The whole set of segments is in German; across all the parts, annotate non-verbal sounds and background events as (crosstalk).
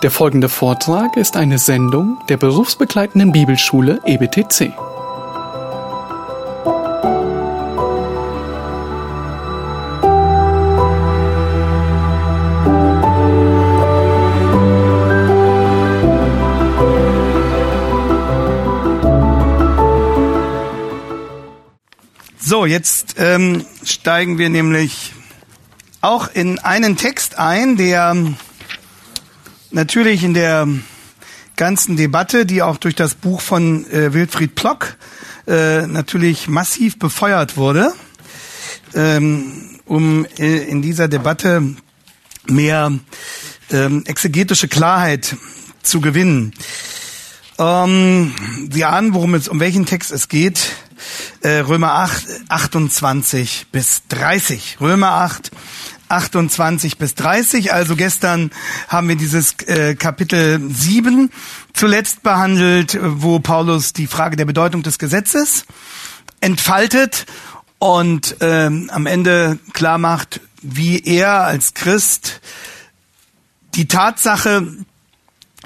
Der folgende Vortrag ist eine Sendung der berufsbegleitenden Bibelschule EBTC. So, jetzt ähm, steigen wir nämlich auch in einen Text ein, der natürlich in der ganzen Debatte, die auch durch das Buch von äh, Wilfried Plock äh, natürlich massiv befeuert wurde, ähm, um äh, in dieser Debatte mehr ähm, exegetische Klarheit zu gewinnen. Ähm, Sie ahnen, worum es, um welchen Text es geht. Äh, Römer 8, 28 bis 30. Römer 8, 28 bis 30. Also gestern haben wir dieses äh, Kapitel 7 zuletzt behandelt, wo Paulus die Frage der Bedeutung des Gesetzes entfaltet und ähm, am Ende klar macht, wie er als Christ die Tatsache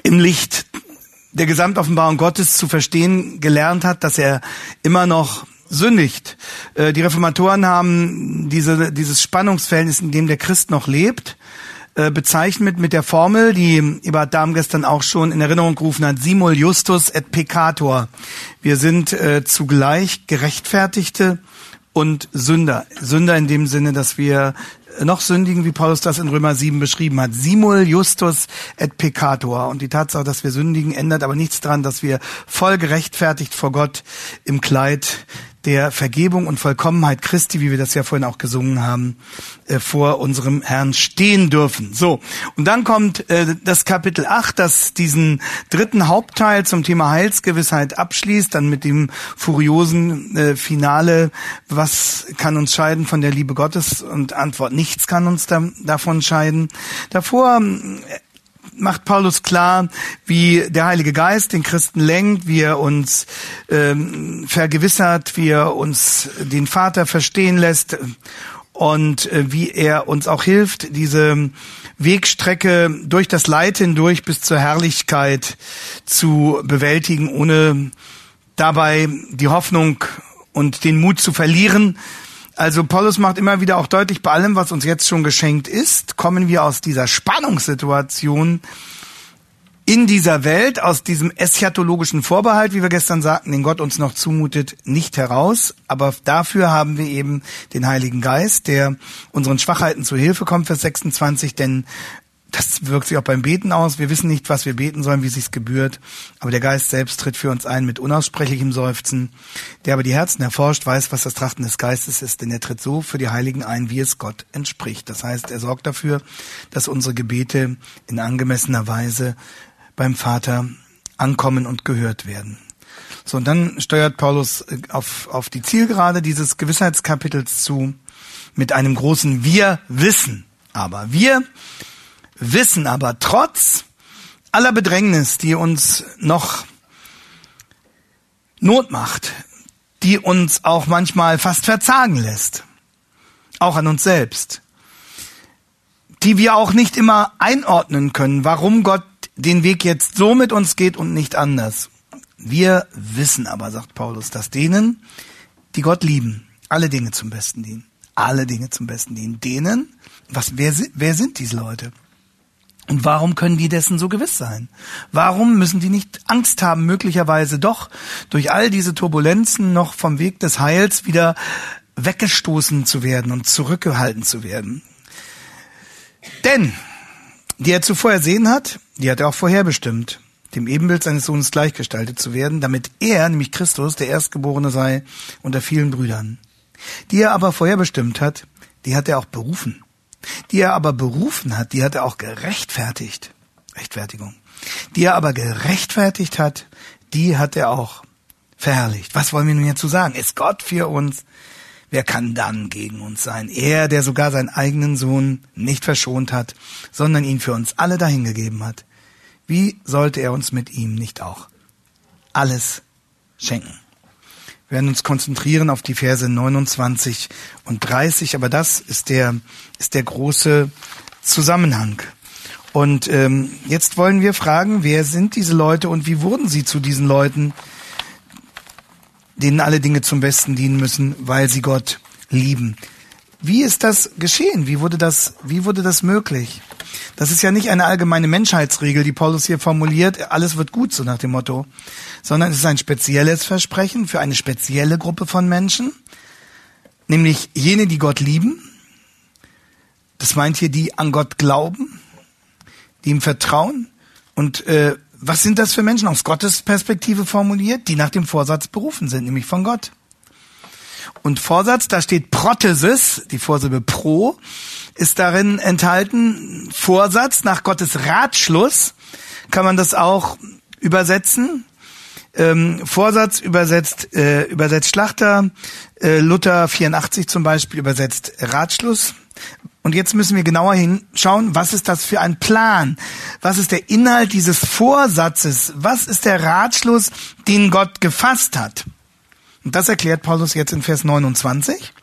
im Licht der Gesamtoffenbarung Gottes zu verstehen gelernt hat, dass er immer noch sündigt. Äh, die Reformatoren haben diese, dieses Spannungsverhältnis, in dem der Christ noch lebt, äh, bezeichnet mit der Formel, die Eberhard Dahm gestern auch schon in Erinnerung gerufen hat, simul justus et peccator. Wir sind äh, zugleich Gerechtfertigte und Sünder. Sünder in dem Sinne, dass wir noch sündigen, wie Paulus das in Römer 7 beschrieben hat. Simul justus et peccator. Und die Tatsache, dass wir sündigen, ändert aber nichts daran, dass wir voll gerechtfertigt vor Gott im Kleid der Vergebung und Vollkommenheit Christi, wie wir das ja vorhin auch gesungen haben, äh, vor unserem Herrn stehen dürfen. So, und dann kommt äh, das Kapitel 8, das diesen dritten Hauptteil zum Thema Heilsgewissheit abschließt, dann mit dem furiosen äh, Finale, was kann uns scheiden von der Liebe Gottes? Und Antwort, nichts kann uns da, davon scheiden. Davor macht Paulus klar, wie der Heilige Geist den Christen lenkt, wie er uns ähm, vergewissert, wie er uns den Vater verstehen lässt und äh, wie er uns auch hilft, diese Wegstrecke durch das Leid hindurch bis zur Herrlichkeit zu bewältigen, ohne dabei die Hoffnung und den Mut zu verlieren, also Paulus macht immer wieder auch deutlich, bei allem, was uns jetzt schon geschenkt ist, kommen wir aus dieser Spannungssituation in dieser Welt, aus diesem eschatologischen Vorbehalt, wie wir gestern sagten, den Gott uns noch zumutet, nicht heraus. Aber dafür haben wir eben den Heiligen Geist, der unseren Schwachheiten zu Hilfe kommt, Vers 26, denn das wirkt sich auch beim Beten aus. Wir wissen nicht, was wir beten sollen, wie es sich gebührt. Aber der Geist selbst tritt für uns ein mit unaussprechlichem Seufzen. Der aber die Herzen erforscht, weiß, was das Trachten des Geistes ist, denn er tritt so für die Heiligen ein, wie es Gott entspricht. Das heißt, er sorgt dafür, dass unsere Gebete in angemessener Weise beim Vater ankommen und gehört werden. So, und dann steuert Paulus äh, auf, auf die Zielgerade dieses Gewissheitskapitels zu mit einem großen Wir wissen. Aber wir wissen aber trotz aller Bedrängnis, die uns noch Not macht, die uns auch manchmal fast verzagen lässt, auch an uns selbst, die wir auch nicht immer einordnen können, warum Gott den Weg jetzt so mit uns geht und nicht anders. Wir wissen aber, sagt Paulus, dass denen, die Gott lieben, alle Dinge zum Besten dienen. Alle Dinge zum Besten dienen. Denen, was, wer, wer sind diese Leute? Und warum können die dessen so gewiss sein? Warum müssen die nicht Angst haben, möglicherweise doch durch all diese Turbulenzen noch vom Weg des Heils wieder weggestoßen zu werden und zurückgehalten zu werden? Denn, die er zuvor ersehen hat, die hat er auch vorherbestimmt, dem Ebenbild seines Sohnes gleichgestaltet zu werden, damit er, nämlich Christus, der Erstgeborene sei unter vielen Brüdern. Die er aber vorherbestimmt hat, die hat er auch berufen die er aber berufen hat, die hat er auch gerechtfertigt. Rechtfertigung. Die er aber gerechtfertigt hat, die hat er auch verherrlicht. Was wollen wir nun hierzu sagen? Ist Gott für uns? Wer kann dann gegen uns sein? Er, der sogar seinen eigenen Sohn nicht verschont hat, sondern ihn für uns alle dahingegeben hat. Wie sollte er uns mit ihm nicht auch alles schenken? Wir werden uns konzentrieren auf die Verse 29 und 30, aber das ist der, ist der große Zusammenhang. Und ähm, jetzt wollen wir fragen, wer sind diese Leute und wie wurden sie zu diesen Leuten, denen alle Dinge zum Besten dienen müssen, weil sie Gott lieben. Wie ist das geschehen? Wie wurde das, wie wurde das möglich? Das ist ja nicht eine allgemeine Menschheitsregel, die Paulus hier formuliert, alles wird gut, so nach dem Motto, sondern es ist ein spezielles Versprechen für eine spezielle Gruppe von Menschen, nämlich jene, die Gott lieben. Das meint hier die an Gott glauben, die ihm vertrauen. Und äh, was sind das für Menschen aus Gottes Perspektive formuliert, die nach dem Vorsatz berufen sind, nämlich von Gott? Und Vorsatz, da steht Prothesis, die Vorsilbe pro, ist darin enthalten. Vorsatz nach Gottes Ratschluss kann man das auch übersetzen. Ähm, Vorsatz übersetzt, äh, übersetzt Schlachter, äh, Luther 84 zum Beispiel übersetzt Ratschluss. Und jetzt müssen wir genauer hinschauen, was ist das für ein Plan? Was ist der Inhalt dieses Vorsatzes? Was ist der Ratschluss, den Gott gefasst hat? Und das erklärt Paulus jetzt in Vers 29,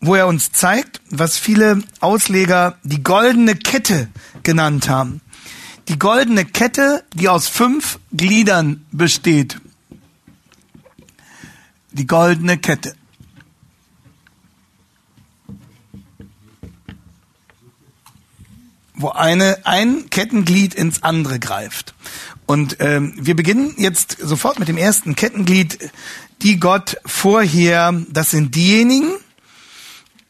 wo er uns zeigt, was viele Ausleger die goldene Kette genannt haben. Die goldene Kette, die aus fünf Gliedern besteht. Die goldene Kette. wo eine, ein Kettenglied ins andere greift. Und ähm, wir beginnen jetzt sofort mit dem ersten Kettenglied die Gott vorher, das sind diejenigen,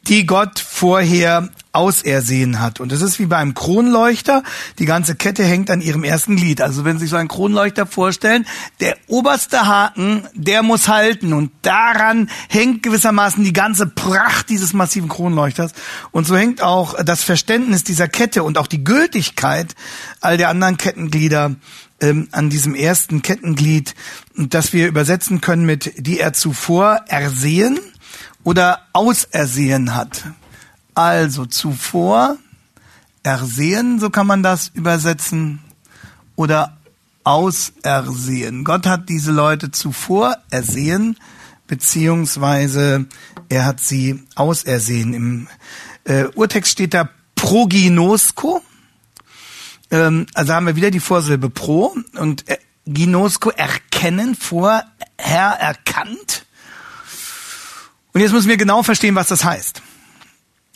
die Gott vorher ausersehen hat. Und das ist wie bei einem Kronleuchter. Die ganze Kette hängt an ihrem ersten Glied. Also wenn Sie sich so einen Kronleuchter vorstellen, der oberste Haken, der muss halten. Und daran hängt gewissermaßen die ganze Pracht dieses massiven Kronleuchters. Und so hängt auch das Verständnis dieser Kette und auch die Gültigkeit all der anderen Kettenglieder ähm, an diesem ersten Kettenglied, das wir übersetzen können mit die er zuvor ersehen oder ausersehen hat. Also zuvor ersehen, so kann man das übersetzen, oder ausersehen. Gott hat diese Leute zuvor ersehen, beziehungsweise er hat sie ausersehen. Im äh, Urtext steht da proginosko, ähm, also haben wir wieder die Vorsilbe pro und äh, Ginosko erkennen, vorher erkannt. Und jetzt müssen wir genau verstehen, was das heißt.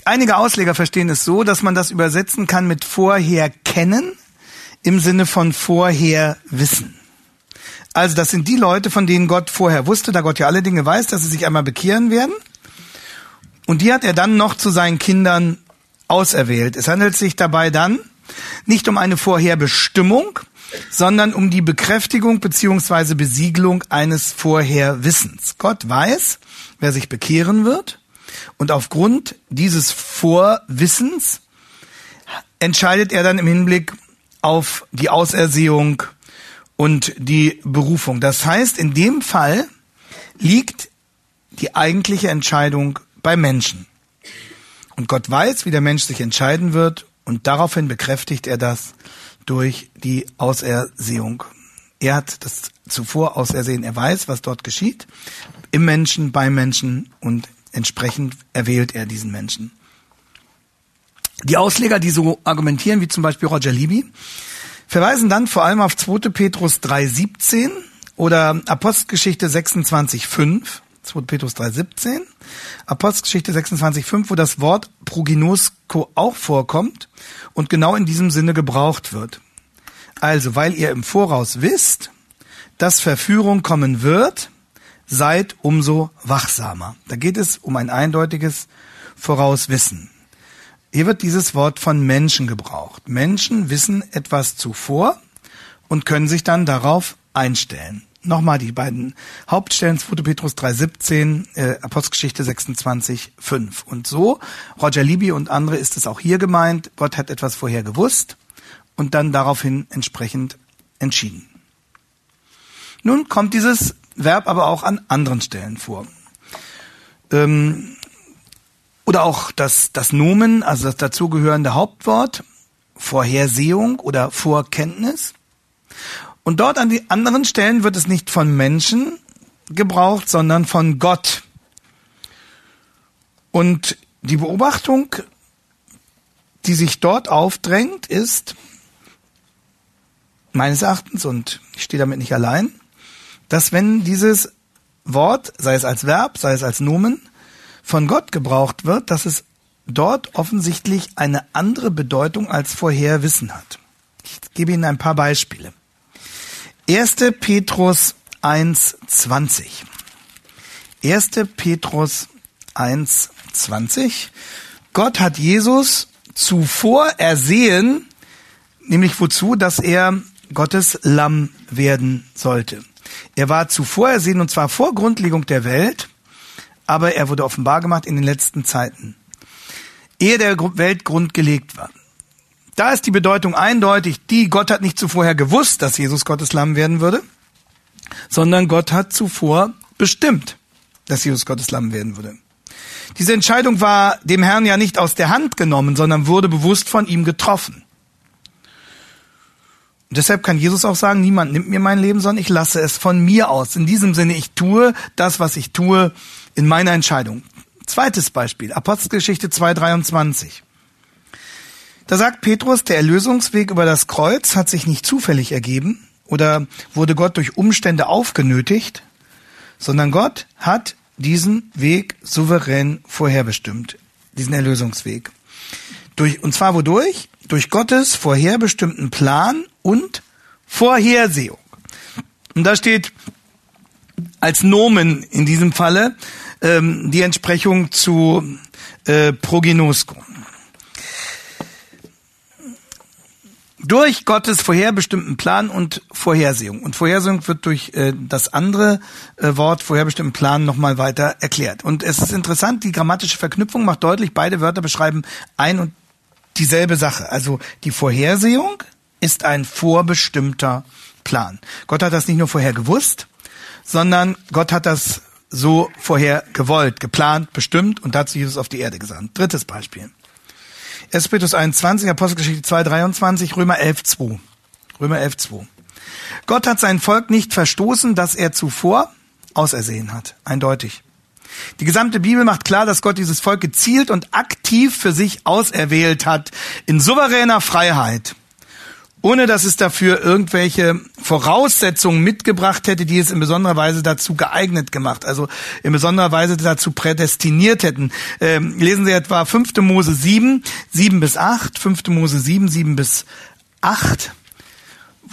Einige Ausleger verstehen es so, dass man das übersetzen kann mit vorher kennen im Sinne von vorher wissen. Also das sind die Leute, von denen Gott vorher wusste, da Gott ja alle Dinge weiß, dass sie sich einmal bekehren werden. Und die hat er dann noch zu seinen Kindern auserwählt. Es handelt sich dabei dann nicht um eine Vorherbestimmung, sondern um die Bekräftigung beziehungsweise Besiegelung eines Vorherwissens. Gott weiß, wer sich bekehren wird und aufgrund dieses Vorwissens entscheidet er dann im Hinblick auf die Ausersehung und die Berufung. Das heißt, in dem Fall liegt die eigentliche Entscheidung bei Menschen. Und Gott weiß, wie der Mensch sich entscheiden wird und daraufhin bekräftigt er das durch die Ausersehung. Er hat das zuvor ausersehen. Er weiß, was dort geschieht. Im Menschen, beim Menschen und entsprechend erwählt er diesen Menschen. Die Ausleger, die so argumentieren, wie zum Beispiel Roger Libby, verweisen dann vor allem auf 2. Petrus 3,17 oder Apostelgeschichte 26,5 2. Petrus 3,17, Apostelgeschichte 26,5, wo das Wort proginosko auch vorkommt und genau in diesem Sinne gebraucht wird. Also, weil ihr im Voraus wisst, dass Verführung kommen wird, seid umso wachsamer. Da geht es um ein eindeutiges Vorauswissen. Hier wird dieses Wort von Menschen gebraucht. Menschen wissen etwas zuvor und können sich dann darauf einstellen. Nochmal die beiden Hauptstellen, 2. Petrus 3,17, äh, Apostelgeschichte 26, 5. Und so, Roger Libby und andere ist es auch hier gemeint, Gott hat etwas vorher gewusst und dann daraufhin entsprechend entschieden. Nun kommt dieses Verb aber auch an anderen Stellen vor. Ähm, oder auch das, das Nomen, also das dazugehörende Hauptwort, Vorhersehung oder Vorkenntnis. Und dort an die anderen Stellen wird es nicht von Menschen gebraucht, sondern von Gott. Und die Beobachtung die sich dort aufdrängt, ist meines Erachtens, und ich stehe damit nicht allein, dass wenn dieses Wort, sei es als Verb, sei es als Nomen, von Gott gebraucht wird, dass es dort offensichtlich eine andere Bedeutung als vorher Wissen hat. Ich gebe Ihnen ein paar Beispiele. 1. Petrus 1,20. 1. Petrus 1,20. Gott hat Jesus zuvor ersehen, nämlich wozu, dass er Gottes Lamm werden sollte. Er war zuvor ersehen und zwar vor Grundlegung der Welt, aber er wurde offenbar gemacht in den letzten Zeiten, ehe der Welt grundgelegt war. Da ist die Bedeutung eindeutig, die Gott hat nicht zuvorher gewusst, dass Jesus Gottes Lamm werden würde, sondern Gott hat zuvor bestimmt, dass Jesus Gottes Lamm werden würde. Diese Entscheidung war dem Herrn ja nicht aus der Hand genommen, sondern wurde bewusst von ihm getroffen. Und deshalb kann Jesus auch sagen, niemand nimmt mir mein Leben, sondern ich lasse es von mir aus. In diesem Sinne, ich tue das, was ich tue, in meiner Entscheidung. Zweites Beispiel, Apostelgeschichte 2.23. Da sagt Petrus, der Erlösungsweg über das Kreuz hat sich nicht zufällig ergeben oder wurde Gott durch Umstände aufgenötigt, sondern Gott hat diesen Weg souverän vorherbestimmt, diesen Erlösungsweg. Durch, und zwar wodurch? Durch Gottes vorherbestimmten Plan und Vorhersehung. Und da steht als Nomen in diesem Falle ähm, die Entsprechung zu äh, Proginosko. Durch Gottes vorherbestimmten Plan und Vorhersehung. Und Vorhersehung wird durch äh, das andere äh, Wort vorherbestimmten Plan nochmal weiter erklärt. Und es ist interessant, die grammatische Verknüpfung macht deutlich, beide Wörter beschreiben ein und dieselbe Sache. Also die Vorhersehung ist ein vorbestimmter Plan. Gott hat das nicht nur vorher gewusst, sondern Gott hat das so vorher gewollt, geplant, bestimmt und dazu Jesus auf die Erde gesandt. Drittes Beispiel. 1. Petrus 21, Apostelgeschichte 2, 23, Römer 11, 2. Römer 11, 2. Gott hat sein Volk nicht verstoßen, das er zuvor ausersehen hat. Eindeutig. Die gesamte Bibel macht klar, dass Gott dieses Volk gezielt und aktiv für sich auserwählt hat, in souveräner Freiheit ohne dass es dafür irgendwelche Voraussetzungen mitgebracht hätte, die es in besonderer Weise dazu geeignet gemacht, also in besonderer Weise dazu prädestiniert hätten. Ähm, lesen Sie etwa 5. Mose 7, 7 bis 8, 5. Mose 7, 7 bis 8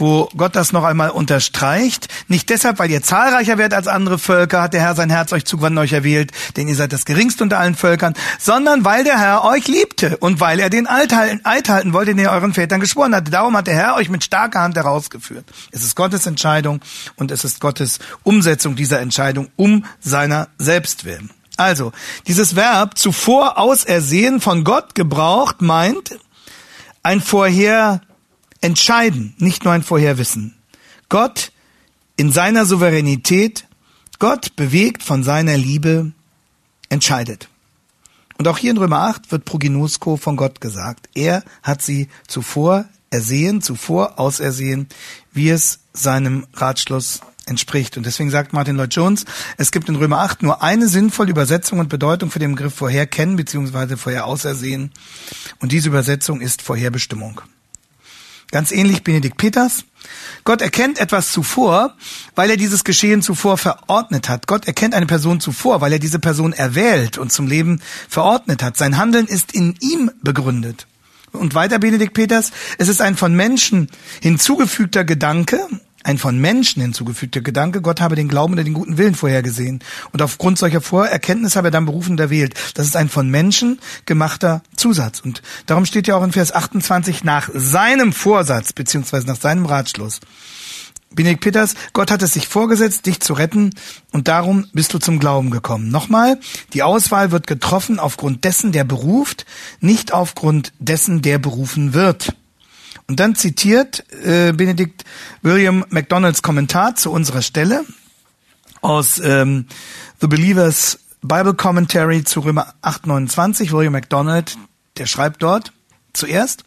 wo Gott das noch einmal unterstreicht. Nicht deshalb, weil ihr zahlreicher werdet als andere Völker, hat der Herr sein Herz euch zugewandt euch erwählt, denn ihr seid das geringste unter allen Völkern, sondern weil der Herr euch liebte und weil er den Eid halten wollte, den er euren Vätern geschworen hatte. Darum hat der Herr euch mit starker Hand herausgeführt. Es ist Gottes Entscheidung und es ist Gottes Umsetzung dieser Entscheidung um seiner selbst willen. Also, dieses Verb zuvor ausersehen von Gott gebraucht meint ein vorher entscheiden, nicht nur ein Vorherwissen. Gott in seiner Souveränität, Gott bewegt von seiner Liebe, entscheidet. Und auch hier in Römer 8 wird Proginosko von Gott gesagt. Er hat sie zuvor ersehen, zuvor ausersehen, wie es seinem Ratschluss entspricht. Und deswegen sagt Martin Lloyd Jones, es gibt in Römer 8 nur eine sinnvolle Übersetzung und Bedeutung für den Begriff vorher kennen bzw. vorher ausersehen. Und diese Übersetzung ist Vorherbestimmung. Ganz ähnlich Benedikt Peters. Gott erkennt etwas zuvor, weil er dieses Geschehen zuvor verordnet hat. Gott erkennt eine Person zuvor, weil er diese Person erwählt und zum Leben verordnet hat. Sein Handeln ist in ihm begründet. Und weiter Benedikt Peters, es ist ein von Menschen hinzugefügter Gedanke, ein von Menschen hinzugefügter Gedanke, Gott habe den Glauben oder den guten Willen vorhergesehen. Und aufgrund solcher Vorerkenntnisse habe er dann berufen und erwählt. Das ist ein von Menschen gemachter Zusatz. Und darum steht ja auch in Vers 28 nach seinem Vorsatz, beziehungsweise nach seinem Ratschluss. Benedikt Peters, Gott hat es sich vorgesetzt, dich zu retten und darum bist du zum Glauben gekommen. Nochmal, die Auswahl wird getroffen aufgrund dessen, der beruft, nicht aufgrund dessen, der berufen wird. Und dann zitiert äh, Benedikt William MacDonalds Kommentar zu unserer Stelle aus ähm, The Believer's Bible Commentary zu Römer 8,29. William MacDonald, der schreibt dort zuerst,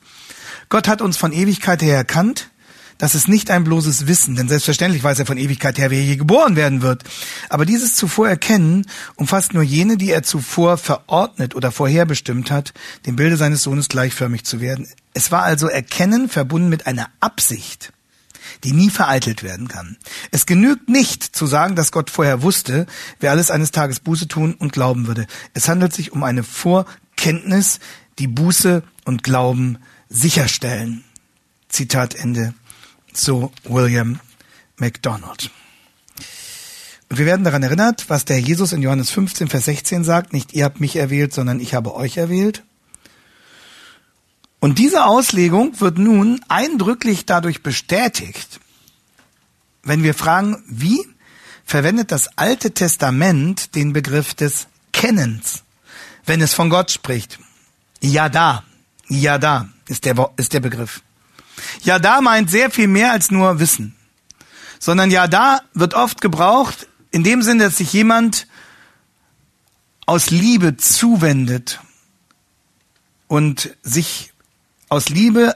Gott hat uns von Ewigkeit her erkannt, Das ist nicht ein bloßes Wissen, denn selbstverständlich weiß er von Ewigkeit her, wer je geboren werden wird. Aber dieses zuvor erkennen umfasst nur jene, die er zuvor verordnet oder vorherbestimmt hat, dem Bilde seines Sohnes gleichförmig zu werden. Es war also Erkennen verbunden mit einer Absicht, die nie vereitelt werden kann. Es genügt nicht zu sagen, dass Gott vorher wusste, wer alles eines Tages Buße tun und glauben würde. Es handelt sich um eine Vorkenntnis, die Buße und Glauben sicherstellen. Zitat Ende so William MacDonald. Und wir werden daran erinnert, was der Jesus in Johannes 15, Vers 16 sagt, nicht ihr habt mich erwählt, sondern ich habe euch erwählt. Und diese Auslegung wird nun eindrücklich dadurch bestätigt, wenn wir fragen, wie verwendet das Alte Testament den Begriff des Kennens, wenn es von Gott spricht. Ja da, ja da ist der, ist der Begriff. Ja, da meint sehr viel mehr als nur Wissen, sondern ja, da wird oft gebraucht in dem Sinne, dass sich jemand aus Liebe zuwendet und sich aus Liebe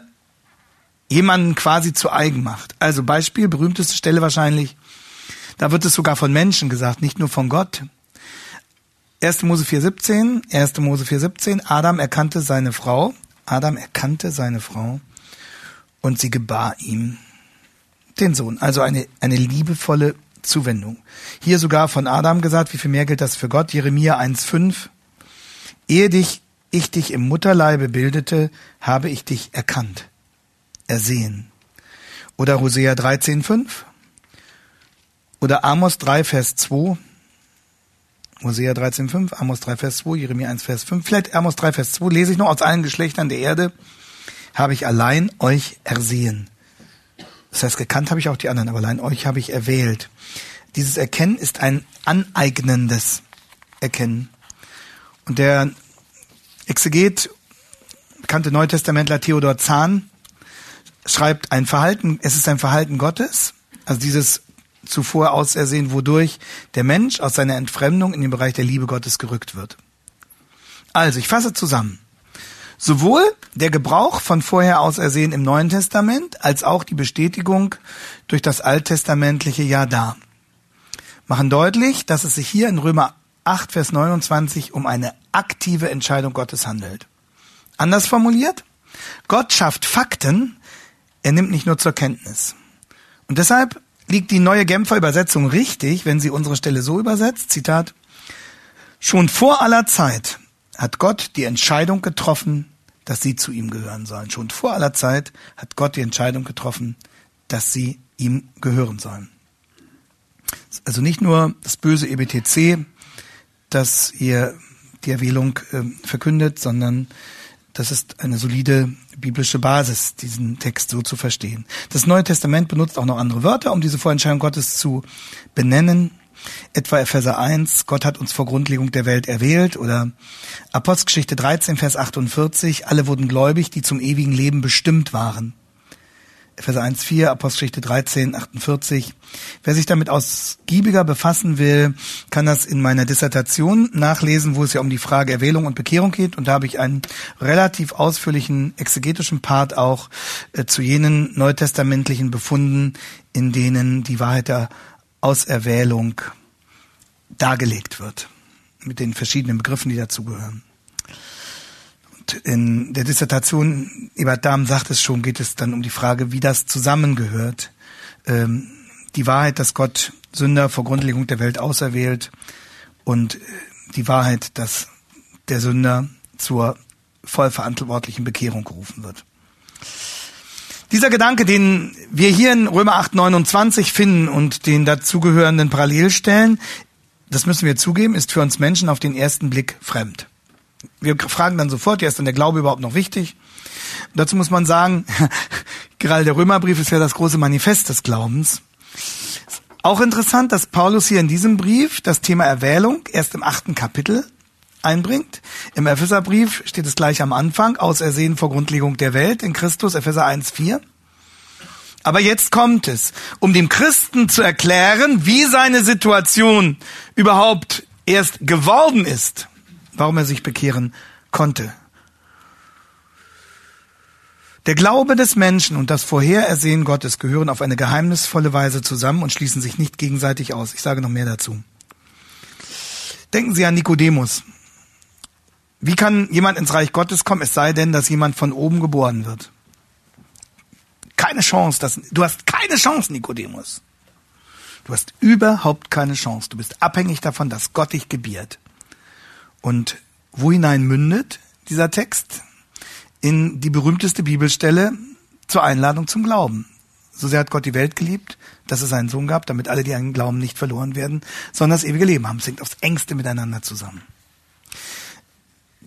jemanden quasi zu eigen macht. Also Beispiel, berühmteste Stelle wahrscheinlich, da wird es sogar von Menschen gesagt, nicht nur von Gott. 1. Mose 4,17, 1. Mose 4,17, Adam erkannte seine Frau, Adam erkannte seine Frau und sie gebar ihm den Sohn. Also eine, eine liebevolle Zuwendung. Hier sogar von Adam gesagt, wie viel mehr gilt das für Gott? Jeremia 1,5. Ehe dich, ich dich im Mutterleibe bildete, habe ich dich erkannt, ersehen. Oder Hosea 13,5. Oder Amos 3, Vers 2. Hosea 13,5, Amos 3, Vers 2, Jeremia 1, Vers 5. Vielleicht Amos 3, Vers 2 lese ich noch aus allen Geschlechtern der Erde habe ich allein euch ersehen. Das heißt, gekannt habe ich auch die anderen, aber allein euch habe ich erwählt. Dieses Erkennen ist ein aneignendes Erkennen. Und der Exeget, bekannte Neutestamentler Theodor Zahn, schreibt ein Verhalten, es ist ein Verhalten Gottes, also dieses zuvor ausersehen, wodurch der Mensch aus seiner Entfremdung in den Bereich der Liebe Gottes gerückt wird. Also, ich fasse zusammen. Sowohl der Gebrauch von vorher ausersehen im Neuen Testament als auch die Bestätigung durch das alttestamentliche Ja da machen deutlich, dass es sich hier in Römer 8, Vers 29 um eine aktive Entscheidung Gottes handelt. Anders formuliert, Gott schafft Fakten, er nimmt nicht nur zur Kenntnis. Und deshalb liegt die neue Genfer Übersetzung richtig, wenn sie unsere Stelle so übersetzt, Zitat, schon vor aller Zeit hat Gott die Entscheidung getroffen, dass sie zu ihm gehören sollen. Schon vor aller Zeit hat Gott die Entscheidung getroffen, dass sie ihm gehören sollen. Also nicht nur das böse EBTC, das ihr die Erwählung äh, verkündet, sondern das ist eine solide biblische Basis, diesen Text so zu verstehen. Das Neue Testament benutzt auch noch andere Wörter, um diese Vorentscheidung Gottes zu benennen etwa Epheser 1, Gott hat uns vor Grundlegung der Welt erwählt oder Apostelgeschichte 13, Vers 48, alle wurden gläubig, die zum ewigen Leben bestimmt waren. Epheser 1, 4, Apostelgeschichte 13, 48. Wer sich damit ausgiebiger befassen will, kann das in meiner Dissertation nachlesen, wo es ja um die Frage Erwählung und Bekehrung geht. Und da habe ich einen relativ ausführlichen exegetischen Part auch äh, zu jenen neutestamentlichen Befunden, in denen die Wahrheit der Auserwählung dargelegt wird, mit den verschiedenen Begriffen, die dazugehören. In der Dissertation, Ebert Dahm sagt es schon, geht es dann um die Frage, wie das zusammengehört. Ähm, die Wahrheit, dass Gott Sünder vor Grundlegung der Welt auserwählt und äh, die Wahrheit, dass der Sünder zur vollverantwortlichen Bekehrung gerufen wird. Dieser Gedanke, den wir hier in Römer 8, 29 finden und den dazugehörenden Parallelstellen, das müssen wir zugeben, ist für uns Menschen auf den ersten Blick fremd. Wir fragen dann sofort, ja, ist denn der Glaube überhaupt noch wichtig? Und dazu muss man sagen, (laughs) gerade der Römerbrief ist ja das große Manifest des Glaubens. Auch interessant, dass Paulus hier in diesem Brief das Thema Erwählung erst im achten Kapitel einbringt. Im Epheserbrief steht es gleich am Anfang, ausersehen vor Grundlegung der Welt in Christus, Epheser 1,4. Aber jetzt kommt es, um dem Christen zu erklären, wie seine Situation überhaupt erst geworden ist, warum er sich bekehren konnte. Der Glaube des Menschen und das Vorherersehen Gottes gehören auf eine geheimnisvolle Weise zusammen und schließen sich nicht gegenseitig aus. Ich sage noch mehr dazu. Denken Sie an Nikodemus. Wie kann jemand ins Reich Gottes kommen, es sei denn, dass jemand von oben geboren wird? Keine Chance, dass, du hast keine Chance, Nikodemus. Du hast überhaupt keine Chance. Du bist abhängig davon, dass Gott dich gebiert. Und wo hinein mündet dieser Text? In die berühmteste Bibelstelle zur Einladung zum Glauben. So sehr hat Gott die Welt geliebt, dass es einen Sohn gab, damit alle, die an glauben, nicht verloren werden, sondern das ewige Leben haben. Es hängt aufs engste miteinander zusammen.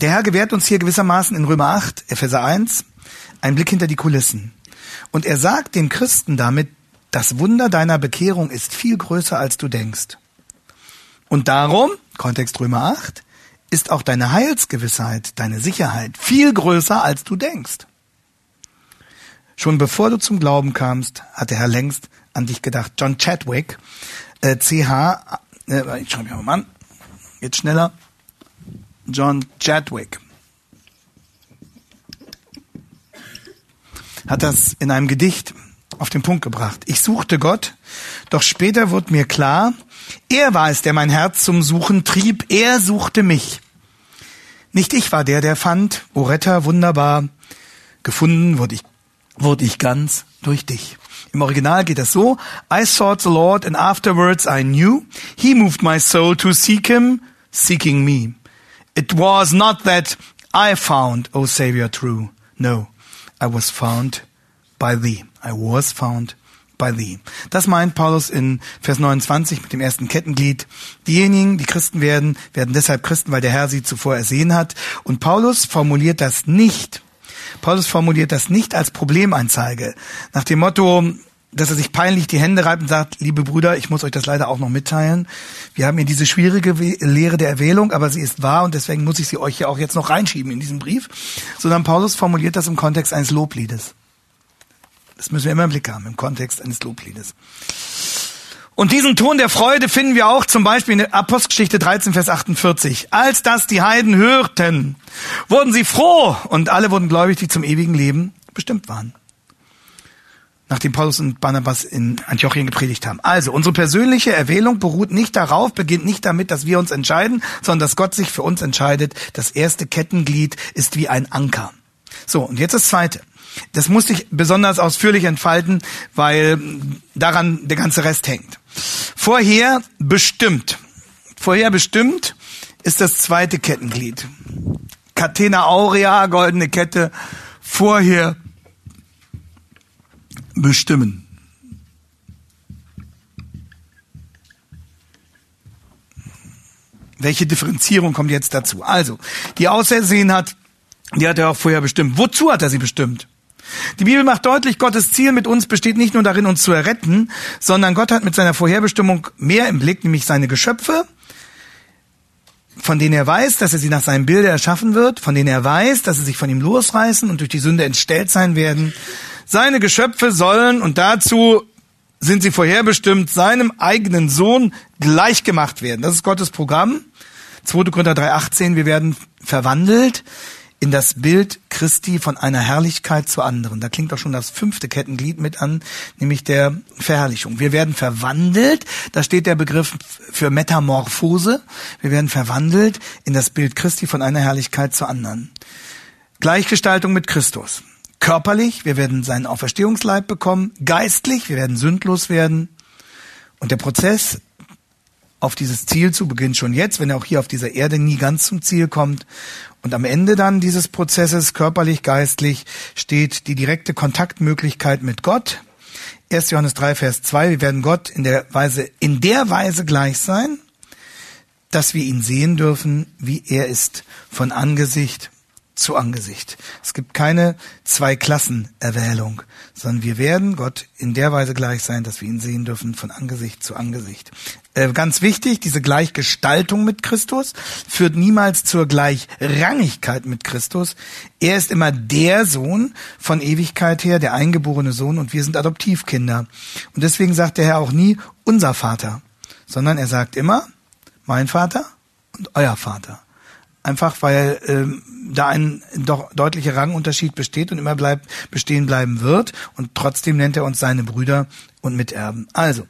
Der Herr gewährt uns hier gewissermaßen in Römer 8, Epheser 1, einen Blick hinter die Kulissen. Und er sagt dem Christen damit, das Wunder deiner Bekehrung ist viel größer, als du denkst. Und darum, Kontext Römer 8, ist auch deine Heilsgewissheit, deine Sicherheit viel größer, als du denkst. Schon bevor du zum Glauben kamst, hat der Herr längst an dich gedacht. John Chadwick, äh, CH, äh, ich schreibe mir mal an, jetzt schneller. John Chadwick hat das in einem Gedicht auf den Punkt gebracht. Ich suchte Gott, doch später wurde mir klar, er war es, der mein Herz zum Suchen trieb, er suchte mich. Nicht ich war der, der fand, o Retter, wunderbar, gefunden wurde ich wurde ich ganz durch dich. Im Original geht das so. I sought the Lord and afterwards I knew. He moved my soul to seek him, seeking me. It was not that I found, O Savior, true. No, I was found by thee. I was found by thee. Das meint Paulus in Vers 29 mit dem ersten Kettenglied. Diejenigen, die Christen werden, werden deshalb Christen, weil der Herr sie zuvor ersehen hat. Und Paulus formuliert das nicht Paulus formuliert das nicht als Problemanzeige. Nach dem Motto, dass er sich peinlich die Hände reibt und sagt, liebe Brüder, ich muss euch das leider auch noch mitteilen. Wir haben hier diese schwierige Lehre der Erwählung, aber sie ist wahr und deswegen muss ich sie euch ja auch jetzt noch reinschieben in diesen Brief. Sondern Paulus formuliert das im Kontext eines Lobliedes. Das müssen wir immer im Blick haben, im Kontext eines Lobliedes. Und diesen Ton der Freude finden wir auch zum Beispiel in der Apostelgeschichte 13, Vers 48. Als das die Heiden hörten, wurden sie froh und alle wurden gläubig, die zum ewigen Leben bestimmt waren. Nachdem Paulus und Barnabas in Antiochien gepredigt haben. Also, unsere persönliche Erwählung beruht nicht darauf, beginnt nicht damit, dass wir uns entscheiden, sondern dass Gott sich für uns entscheidet. Das erste Kettenglied ist wie ein Anker. So, und jetzt das zweite. Das musste ich besonders ausführlich entfalten, weil daran der ganze Rest hängt. Vorher bestimmt. Vorher bestimmt ist das zweite Kettenglied. Catena Aurea, goldene Kette, vorher bestimmen. Welche Differenzierung kommt jetzt dazu? Also, die Ausersehen hat, die hat er auch vorher bestimmt. Wozu hat er sie bestimmt? Die Bibel macht deutlich, Gottes Ziel mit uns besteht nicht nur darin, uns zu erretten, sondern Gott hat mit seiner Vorherbestimmung mehr im Blick, nämlich seine Geschöpfe, von denen er weiß, dass er sie nach seinem Bilde erschaffen wird, von denen er weiß, dass sie sich von ihm losreißen und durch die Sünde entstellt sein werden. Seine Geschöpfe sollen, und dazu sind sie vorherbestimmt, seinem eigenen Sohn gleichgemacht werden. Das ist Gottes Programm. 2. Korinther 3,18, wir werden verwandelt in das Bild Christi von einer Herrlichkeit zur anderen. Da klingt auch schon das fünfte Kettenglied mit an, nämlich der Verherrlichung. Wir werden verwandelt, da steht der Begriff für Metamorphose. Wir werden verwandelt in das Bild Christi von einer Herrlichkeit zur anderen. Gleichgestaltung mit Christus. Körperlich, wir werden seinen Auferstehungsleib bekommen. Geistlich, wir werden sündlos werden. Und der Prozess auf dieses Ziel zu beginnt schon jetzt, wenn er auch hier auf dieser Erde nie ganz zum Ziel kommt. Und am Ende dann dieses Prozesses, körperlich, geistlich, steht die direkte Kontaktmöglichkeit mit Gott. 1. Johannes 3, Vers 2, wir werden Gott in der Weise, in der Weise gleich sein, dass wir ihn sehen dürfen, wie er ist, von Angesicht zu Angesicht. Es gibt keine Zwei-Klassen-Erwählung, sondern wir werden Gott in der Weise gleich sein, dass wir ihn sehen dürfen von Angesicht zu Angesicht. Äh, ganz wichtig, diese Gleichgestaltung mit Christus führt niemals zur Gleichrangigkeit mit Christus. Er ist immer der Sohn von Ewigkeit her, der eingeborene Sohn und wir sind Adoptivkinder. Und deswegen sagt der Herr auch nie unser Vater, sondern er sagt immer mein Vater und euer Vater. Einfach weil ähm, da ein doch deutlicher Rangunterschied besteht und immer bleibt bestehen bleiben wird und trotzdem nennt er uns seine Brüder und Miterben. Also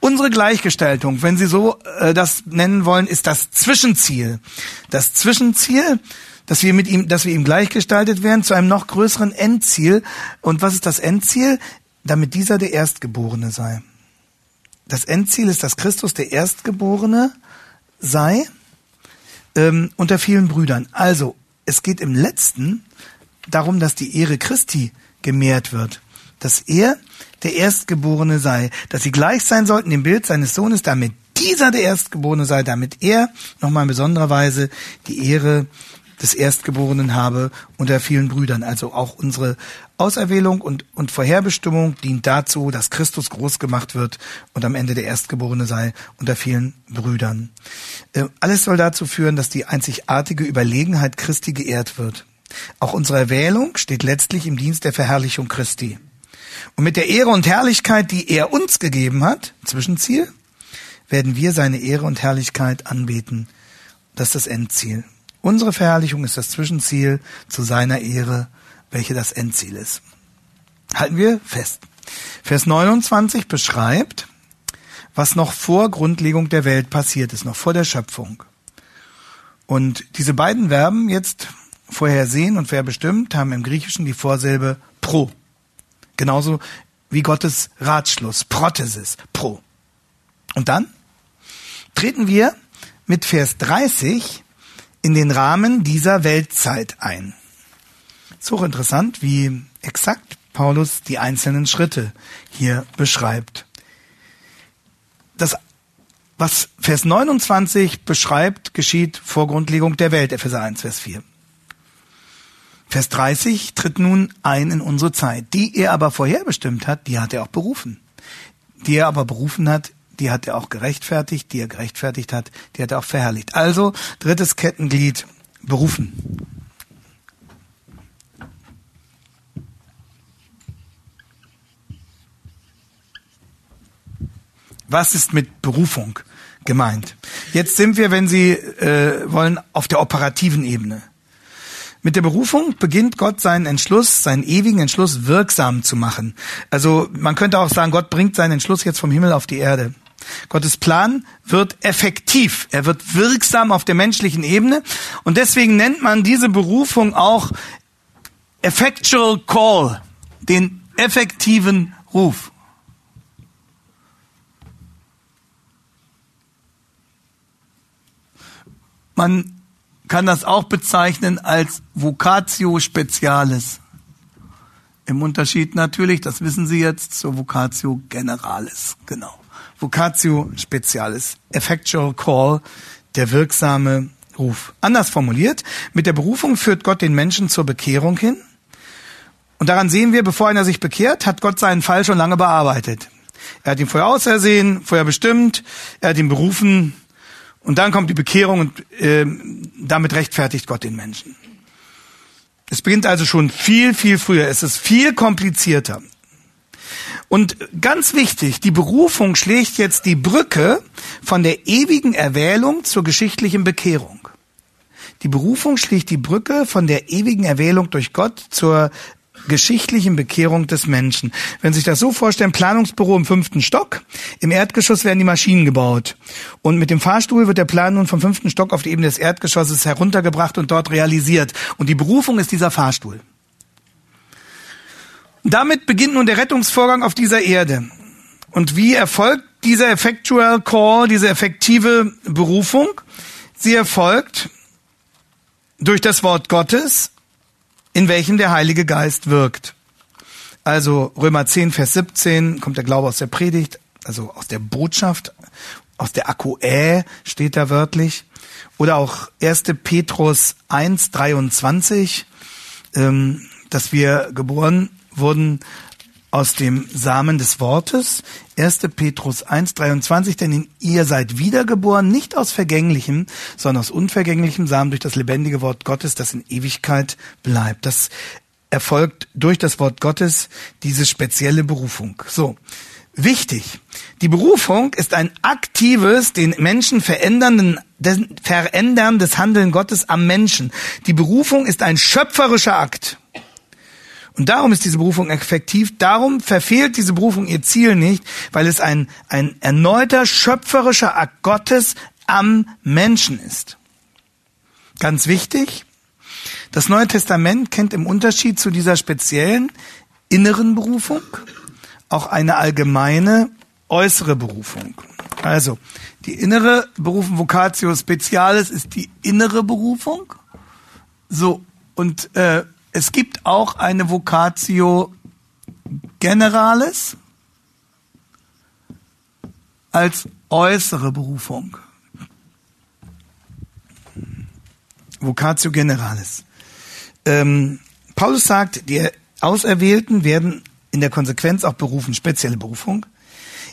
unsere Gleichgestaltung, wenn Sie so äh, das nennen wollen, ist das Zwischenziel. Das Zwischenziel, dass wir mit ihm, dass wir ihm gleichgestaltet werden zu einem noch größeren Endziel. Und was ist das Endziel? Damit dieser der Erstgeborene sei. Das Endziel ist, dass Christus der Erstgeborene sei ähm, unter vielen Brüdern. Also, es geht im letzten darum, dass die Ehre Christi gemehrt wird. Dass er der Erstgeborene sei. Dass sie gleich sein sollten dem Bild seines Sohnes, damit dieser der Erstgeborene sei, damit er nochmal in besonderer Weise die Ehre des Erstgeborenen habe unter vielen Brüdern. Also auch unsere Auserwählung und, und Vorherbestimmung dient dazu, dass Christus groß gemacht wird und am Ende der Erstgeborene sei unter vielen Brüdern. Äh, alles soll dazu führen, dass die einzigartige Überlegenheit Christi geehrt wird. Auch unsere Erwählung steht letztlich im Dienst der Verherrlichung Christi. Und mit der Ehre und Herrlichkeit, die er uns gegeben hat, Zwischenziel, werden wir seine Ehre und Herrlichkeit anbeten. Das ist das Endziel. Unsere Verherrlichung ist das Zwischenziel zu seiner Ehre, welche das Endziel ist. Halten wir fest. Vers 29 beschreibt, was noch vor Grundlegung der Welt passiert ist, noch vor der Schöpfung. Und diese beiden Verben jetzt vorhersehen und vorherbestimmt haben im Griechischen die Vorsilbe pro. Genauso wie Gottes Ratschluss, Prothesis, pro. Und dann treten wir mit Vers 30 in den Rahmen dieser Weltzeit ein. Es ist hochinteressant, wie exakt Paulus die einzelnen Schritte hier beschreibt. Das, was Vers 29 beschreibt, geschieht vor Grundlegung der Welt, Epheser 1, Vers 4. Vers 30 tritt nun ein in unsere Zeit. Die er aber vorherbestimmt hat, die hat er auch berufen. Die er aber berufen hat, die hat er auch gerechtfertigt, die er gerechtfertigt hat, die hat er auch verherrlicht. Also drittes Kettenglied berufen. Was ist mit Berufung gemeint? Jetzt sind wir, wenn Sie äh, wollen, auf der operativen Ebene. Mit der Berufung beginnt Gott seinen Entschluss, seinen ewigen Entschluss wirksam zu machen. Also man könnte auch sagen, Gott bringt seinen Entschluss jetzt vom Himmel auf die Erde. Gottes Plan wird effektiv, er wird wirksam auf der menschlichen Ebene und deswegen nennt man diese Berufung auch effectual call, den effektiven Ruf. Man kann das auch bezeichnen als Vocatio Specialis. Im Unterschied natürlich, das wissen Sie jetzt, zur Vocatio Generalis. Genau. Vocatio Specialis, Effectual Call, der wirksame Ruf. Anders formuliert, mit der Berufung führt Gott den Menschen zur Bekehrung hin. Und daran sehen wir, bevor einer sich bekehrt, hat Gott seinen Fall schon lange bearbeitet. Er hat ihn vorher ausersehen, vorher bestimmt, er hat ihn berufen und dann kommt die Bekehrung und äh, damit rechtfertigt Gott den Menschen. Es beginnt also schon viel, viel früher. Es ist viel komplizierter. Und ganz wichtig, die Berufung schlägt jetzt die Brücke von der ewigen Erwählung zur geschichtlichen Bekehrung. Die Berufung schlägt die Brücke von der ewigen Erwählung durch Gott zur geschichtlichen Bekehrung des Menschen. Wenn Sie sich das so vorstellen, Planungsbüro im fünften Stock, im Erdgeschoss werden die Maschinen gebaut. Und mit dem Fahrstuhl wird der Plan nun vom fünften Stock auf die Ebene des Erdgeschosses heruntergebracht und dort realisiert. Und die Berufung ist dieser Fahrstuhl. Damit beginnt nun der Rettungsvorgang auf dieser Erde. Und wie erfolgt dieser effectual call, diese effektive Berufung? Sie erfolgt durch das Wort Gottes, in welchem der Heilige Geist wirkt. Also Römer 10, Vers 17 kommt der Glaube aus der Predigt, also aus der Botschaft, aus der Akkuä steht da wörtlich. Oder auch 1. Petrus 1, 23, ähm, dass wir geboren wurden aus dem Samen des Wortes. 1. Petrus 1, 23, denn ihr seid wiedergeboren, nicht aus vergänglichem, sondern aus unvergänglichem Samen durch das lebendige Wort Gottes, das in Ewigkeit bleibt. Das erfolgt durch das Wort Gottes diese spezielle Berufung. So. Wichtig. Die Berufung ist ein aktives, den Menschen veränderndes Handeln Gottes am Menschen. Die Berufung ist ein schöpferischer Akt. Und darum ist diese Berufung effektiv. Darum verfehlt diese Berufung ihr Ziel nicht, weil es ein, ein erneuter schöpferischer Akt Gottes am Menschen ist. Ganz wichtig. Das Neue Testament kennt im Unterschied zu dieser speziellen inneren Berufung auch eine allgemeine äußere Berufung. Also, die innere Berufung Vocatio Specialis ist die innere Berufung. So, und äh, es gibt auch eine Vocatio Generalis als äußere Berufung. Vocatio Generalis. Ähm, Paulus sagt, die Auserwählten werden in der Konsequenz auch berufen, spezielle Berufung.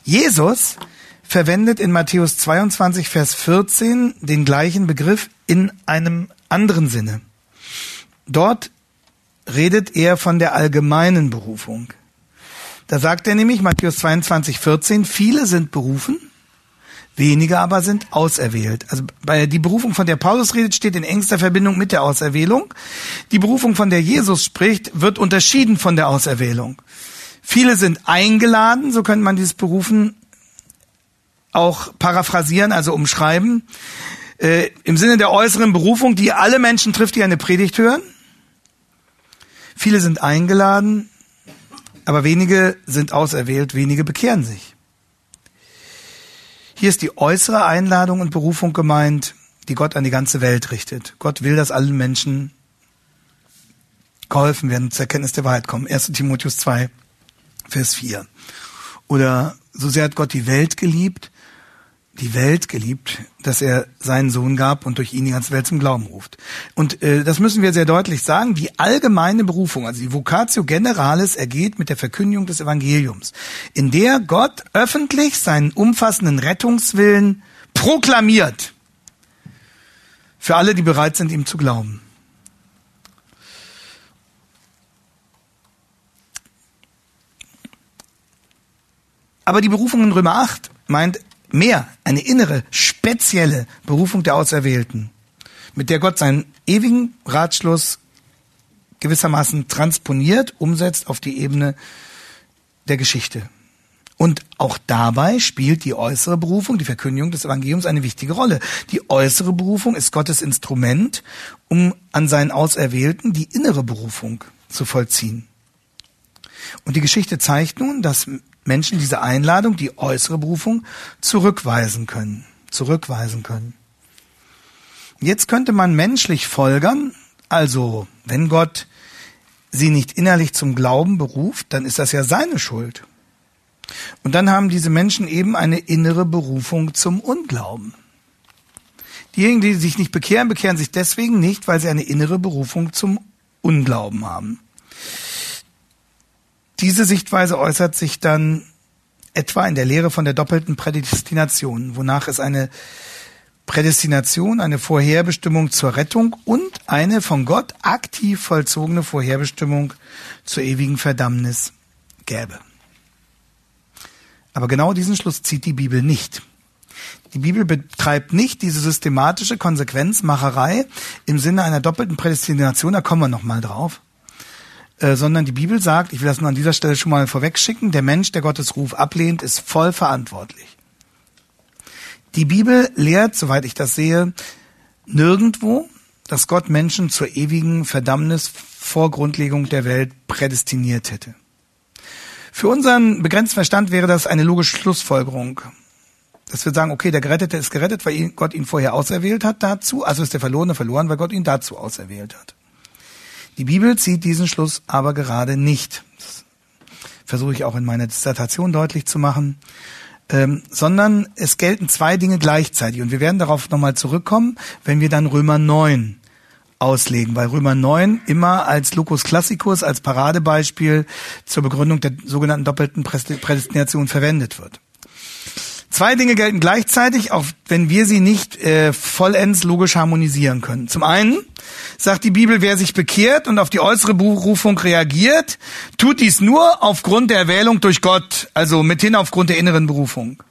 Jesus verwendet in Matthäus 22, Vers 14 den gleichen Begriff in einem anderen Sinne. Dort redet er von der allgemeinen Berufung. Da sagt er nämlich, Matthäus 22, 14, viele sind berufen, wenige aber sind auserwählt. Also bei die Berufung, von der Paulus redet, steht in engster Verbindung mit der Auserwählung. Die Berufung, von der Jesus spricht, wird unterschieden von der Auserwählung. Viele sind eingeladen, so könnte man dieses Berufen auch paraphrasieren, also umschreiben. Äh, Im Sinne der äußeren Berufung, die alle Menschen trifft, die eine Predigt hören. Viele sind eingeladen, aber wenige sind auserwählt, wenige bekehren sich. Hier ist die äußere Einladung und Berufung gemeint, die Gott an die ganze Welt richtet. Gott will, dass allen Menschen geholfen werden, zur Erkenntnis der Wahrheit kommen. 1. Timotheus 2, Vers 4. Oder so sehr hat Gott die Welt geliebt, die Welt geliebt, dass er seinen Sohn gab und durch ihn die ganze Welt zum Glauben ruft. Und äh, das müssen wir sehr deutlich sagen. Die allgemeine Berufung, also die Vocatio Generalis, ergeht mit der Verkündigung des Evangeliums, in der Gott öffentlich seinen umfassenden Rettungswillen proklamiert für alle, die bereit sind, ihm zu glauben. Aber die Berufung in Römer 8 meint mehr, eine innere, spezielle Berufung der Auserwählten, mit der Gott seinen ewigen Ratschluss gewissermaßen transponiert, umsetzt auf die Ebene der Geschichte. Und auch dabei spielt die äußere Berufung, die Verkündigung des Evangeliums eine wichtige Rolle. Die äußere Berufung ist Gottes Instrument, um an seinen Auserwählten die innere Berufung zu vollziehen. Und die Geschichte zeigt nun, dass Menschen diese Einladung, die äußere Berufung, zurückweisen können. Zurückweisen können. Jetzt könnte man menschlich folgern, also wenn Gott sie nicht innerlich zum Glauben beruft, dann ist das ja seine Schuld. Und dann haben diese Menschen eben eine innere Berufung zum Unglauben. Diejenigen, die sich nicht bekehren, bekehren sich deswegen nicht, weil sie eine innere Berufung zum Unglauben haben. Diese Sichtweise äußert sich dann etwa in der Lehre von der doppelten Prädestination, wonach es eine Prädestination, eine Vorherbestimmung zur Rettung und eine von Gott aktiv vollzogene Vorherbestimmung zur ewigen Verdammnis gäbe. Aber genau diesen Schluss zieht die Bibel nicht. Die Bibel betreibt nicht diese systematische Konsequenzmacherei im Sinne einer doppelten Prädestination, da kommen wir nochmal drauf, äh, sondern die Bibel sagt, ich will das nur an dieser Stelle schon mal vorwegschicken, der Mensch, der Gottes Ruf ablehnt, ist voll verantwortlich. Die Bibel lehrt, soweit ich das sehe, nirgendwo, dass Gott Menschen zur ewigen Verdammnis vor Grundlegung der Welt prädestiniert hätte. Für unseren begrenzten Verstand wäre das eine logische Schlussfolgerung. Dass wir sagen, okay, der Gerettete ist gerettet, weil Gott ihn vorher auserwählt hat dazu, also ist der Verlorene verloren, weil Gott ihn dazu auserwählt hat. Die Bibel zieht diesen Schluss aber gerade nicht. Das versuche ich auch in meiner Dissertation deutlich zu machen. Ähm, sondern es gelten zwei Dinge gleichzeitig. Und wir werden darauf nochmal zurückkommen, wenn wir dann Römer 9 auslegen, weil Römer 9 immer als Locus Classicus, als Paradebeispiel zur Begründung der sogenannten doppelten Prädestination verwendet wird. Zwei Dinge gelten gleichzeitig, auch wenn wir sie nicht äh, vollends logisch harmonisieren können. Zum einen sagt die Bibel, wer sich bekehrt und auf die äußere Berufung reagiert, tut dies nur aufgrund der Erwählung durch Gott, also mithin aufgrund der inneren Berufung.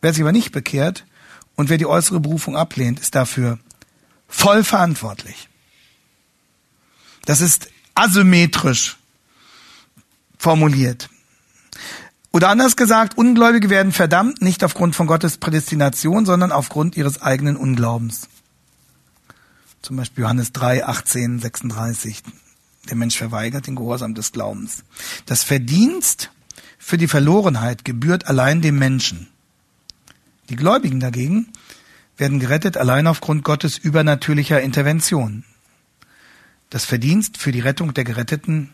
Wer sich aber nicht bekehrt und wer die äußere Berufung ablehnt, ist dafür voll verantwortlich. Das ist asymmetrisch formuliert. Oder anders gesagt, Ungläubige werden verdammt nicht aufgrund von Gottes Prädestination, sondern aufgrund ihres eigenen Unglaubens. Zum Beispiel Johannes 3, 18, 36. Der Mensch verweigert den Gehorsam des Glaubens. Das Verdienst für die Verlorenheit gebührt allein dem Menschen. Die Gläubigen dagegen werden gerettet allein aufgrund Gottes übernatürlicher Intervention. Das Verdienst für die Rettung der Geretteten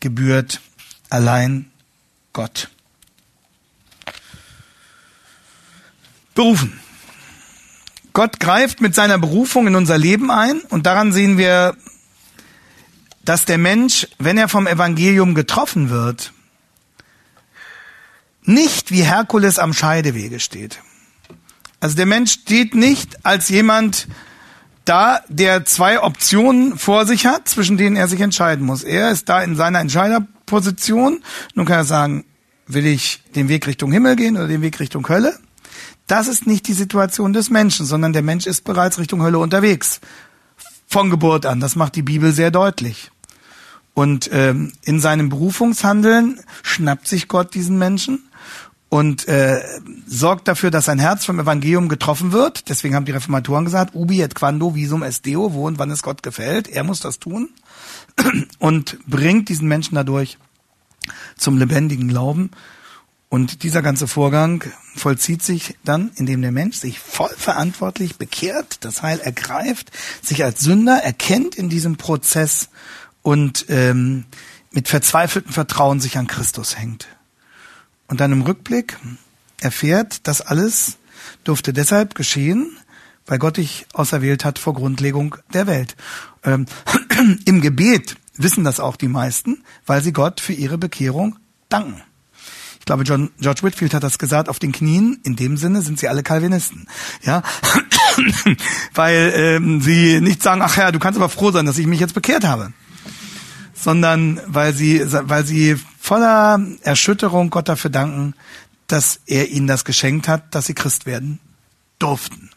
gebührt allein Gott. Berufen. Gott greift mit seiner Berufung in unser Leben ein und daran sehen wir, dass der Mensch, wenn er vom Evangelium getroffen wird, nicht wie Herkules am Scheidewege steht. Also der Mensch steht nicht als jemand da, der zwei Optionen vor sich hat, zwischen denen er sich entscheiden muss. Er ist da in seiner Entscheiderposition. Nun kann er sagen, will ich den Weg Richtung Himmel gehen oder den Weg Richtung Hölle? Das ist nicht die Situation des Menschen, sondern der Mensch ist bereits Richtung Hölle unterwegs. Von Geburt an. Das macht die Bibel sehr deutlich. Und ähm, in seinem Berufungshandeln schnappt sich Gott diesen Menschen und äh, sorgt dafür, dass sein Herz vom Evangelium getroffen wird. Deswegen haben die Reformatoren gesagt, ubi et quando visum est deo, wo und wann es Gott gefällt. Er muss das tun und bringt diesen Menschen dadurch zum lebendigen Glauben. Und dieser ganze Vorgang vollzieht sich dann, indem der Mensch sich voll verantwortlich bekehrt, das Heil ergreift, sich als Sünder erkennt in diesem Prozess und ähm, mit verzweifeltem Vertrauen sich an Christus hängt. Und dann im Rückblick erfährt, das alles durfte deshalb geschehen, weil Gott dich auserwählt hat vor Grundlegung der Welt. Ähm, (clears throat) Im Gebet wissen das auch die meisten, weil sie Gott für ihre Bekehrung danken. Ich glaube, John, George Whitfield hat das gesagt, auf den Knien, in dem Sinne sind sie alle Calvinisten. Ja, (coughs) weil ähm, sie nicht sagen, ach ja, du kannst aber froh sein, dass ich mich jetzt bekehrt habe. Sondern weil sie, weil sie voller Erschütterung Gott dafür danken, dass er ihnen das geschenkt hat, dass sie Christ werden durften.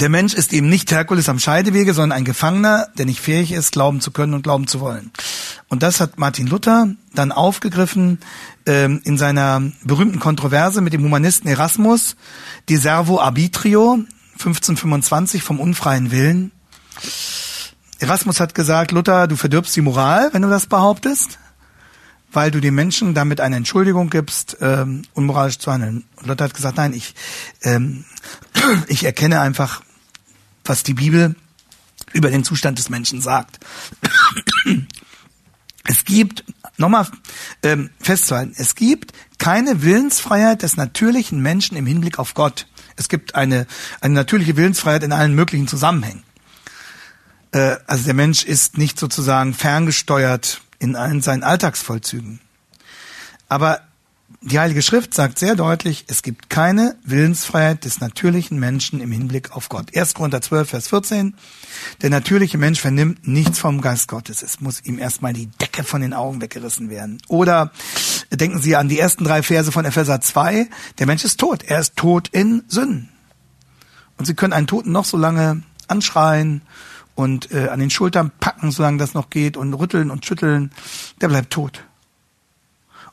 Der Mensch ist eben nicht Herkules am Scheidewege, sondern ein Gefangener, der nicht fähig ist, glauben zu können und glauben zu wollen. Und das hat Martin Luther dann aufgegriffen ähm, in seiner berühmten Kontroverse mit dem Humanisten Erasmus, die Servo Arbitrio, 1525 vom unfreien Willen. Erasmus hat gesagt, Luther, du verdirbst die Moral, wenn du das behauptest, weil du den Menschen damit eine Entschuldigung gibst, ähm, unmoralisch zu handeln. Und Luther hat gesagt, nein, ich, ähm, (clears throat) ich erkenne einfach, was die Bibel über den Zustand des Menschen sagt. Es gibt, nochmal ähm, festzuhalten, es gibt keine Willensfreiheit des natürlichen Menschen im Hinblick auf Gott. Es gibt eine, eine natürliche Willensfreiheit in allen möglichen Zusammenhängen. Äh, also der Mensch ist nicht sozusagen ferngesteuert in allen seinen Alltagsvollzügen. Aber die Heilige Schrift sagt sehr deutlich, es gibt keine Willensfreiheit des natürlichen Menschen im Hinblick auf Gott. 1. Korinther 12, Vers 14. Der natürliche Mensch vernimmt nichts vom Geist Gottes. Es muss ihm erstmal die Decke von den Augen weggerissen werden. Oder denken Sie an die ersten drei Verse von Epheser 2. Der Mensch ist tot. Er ist tot in Sünden. Und Sie können einen Toten noch so lange anschreien und äh, an den Schultern packen, solange das noch geht, und rütteln und schütteln. Der bleibt tot.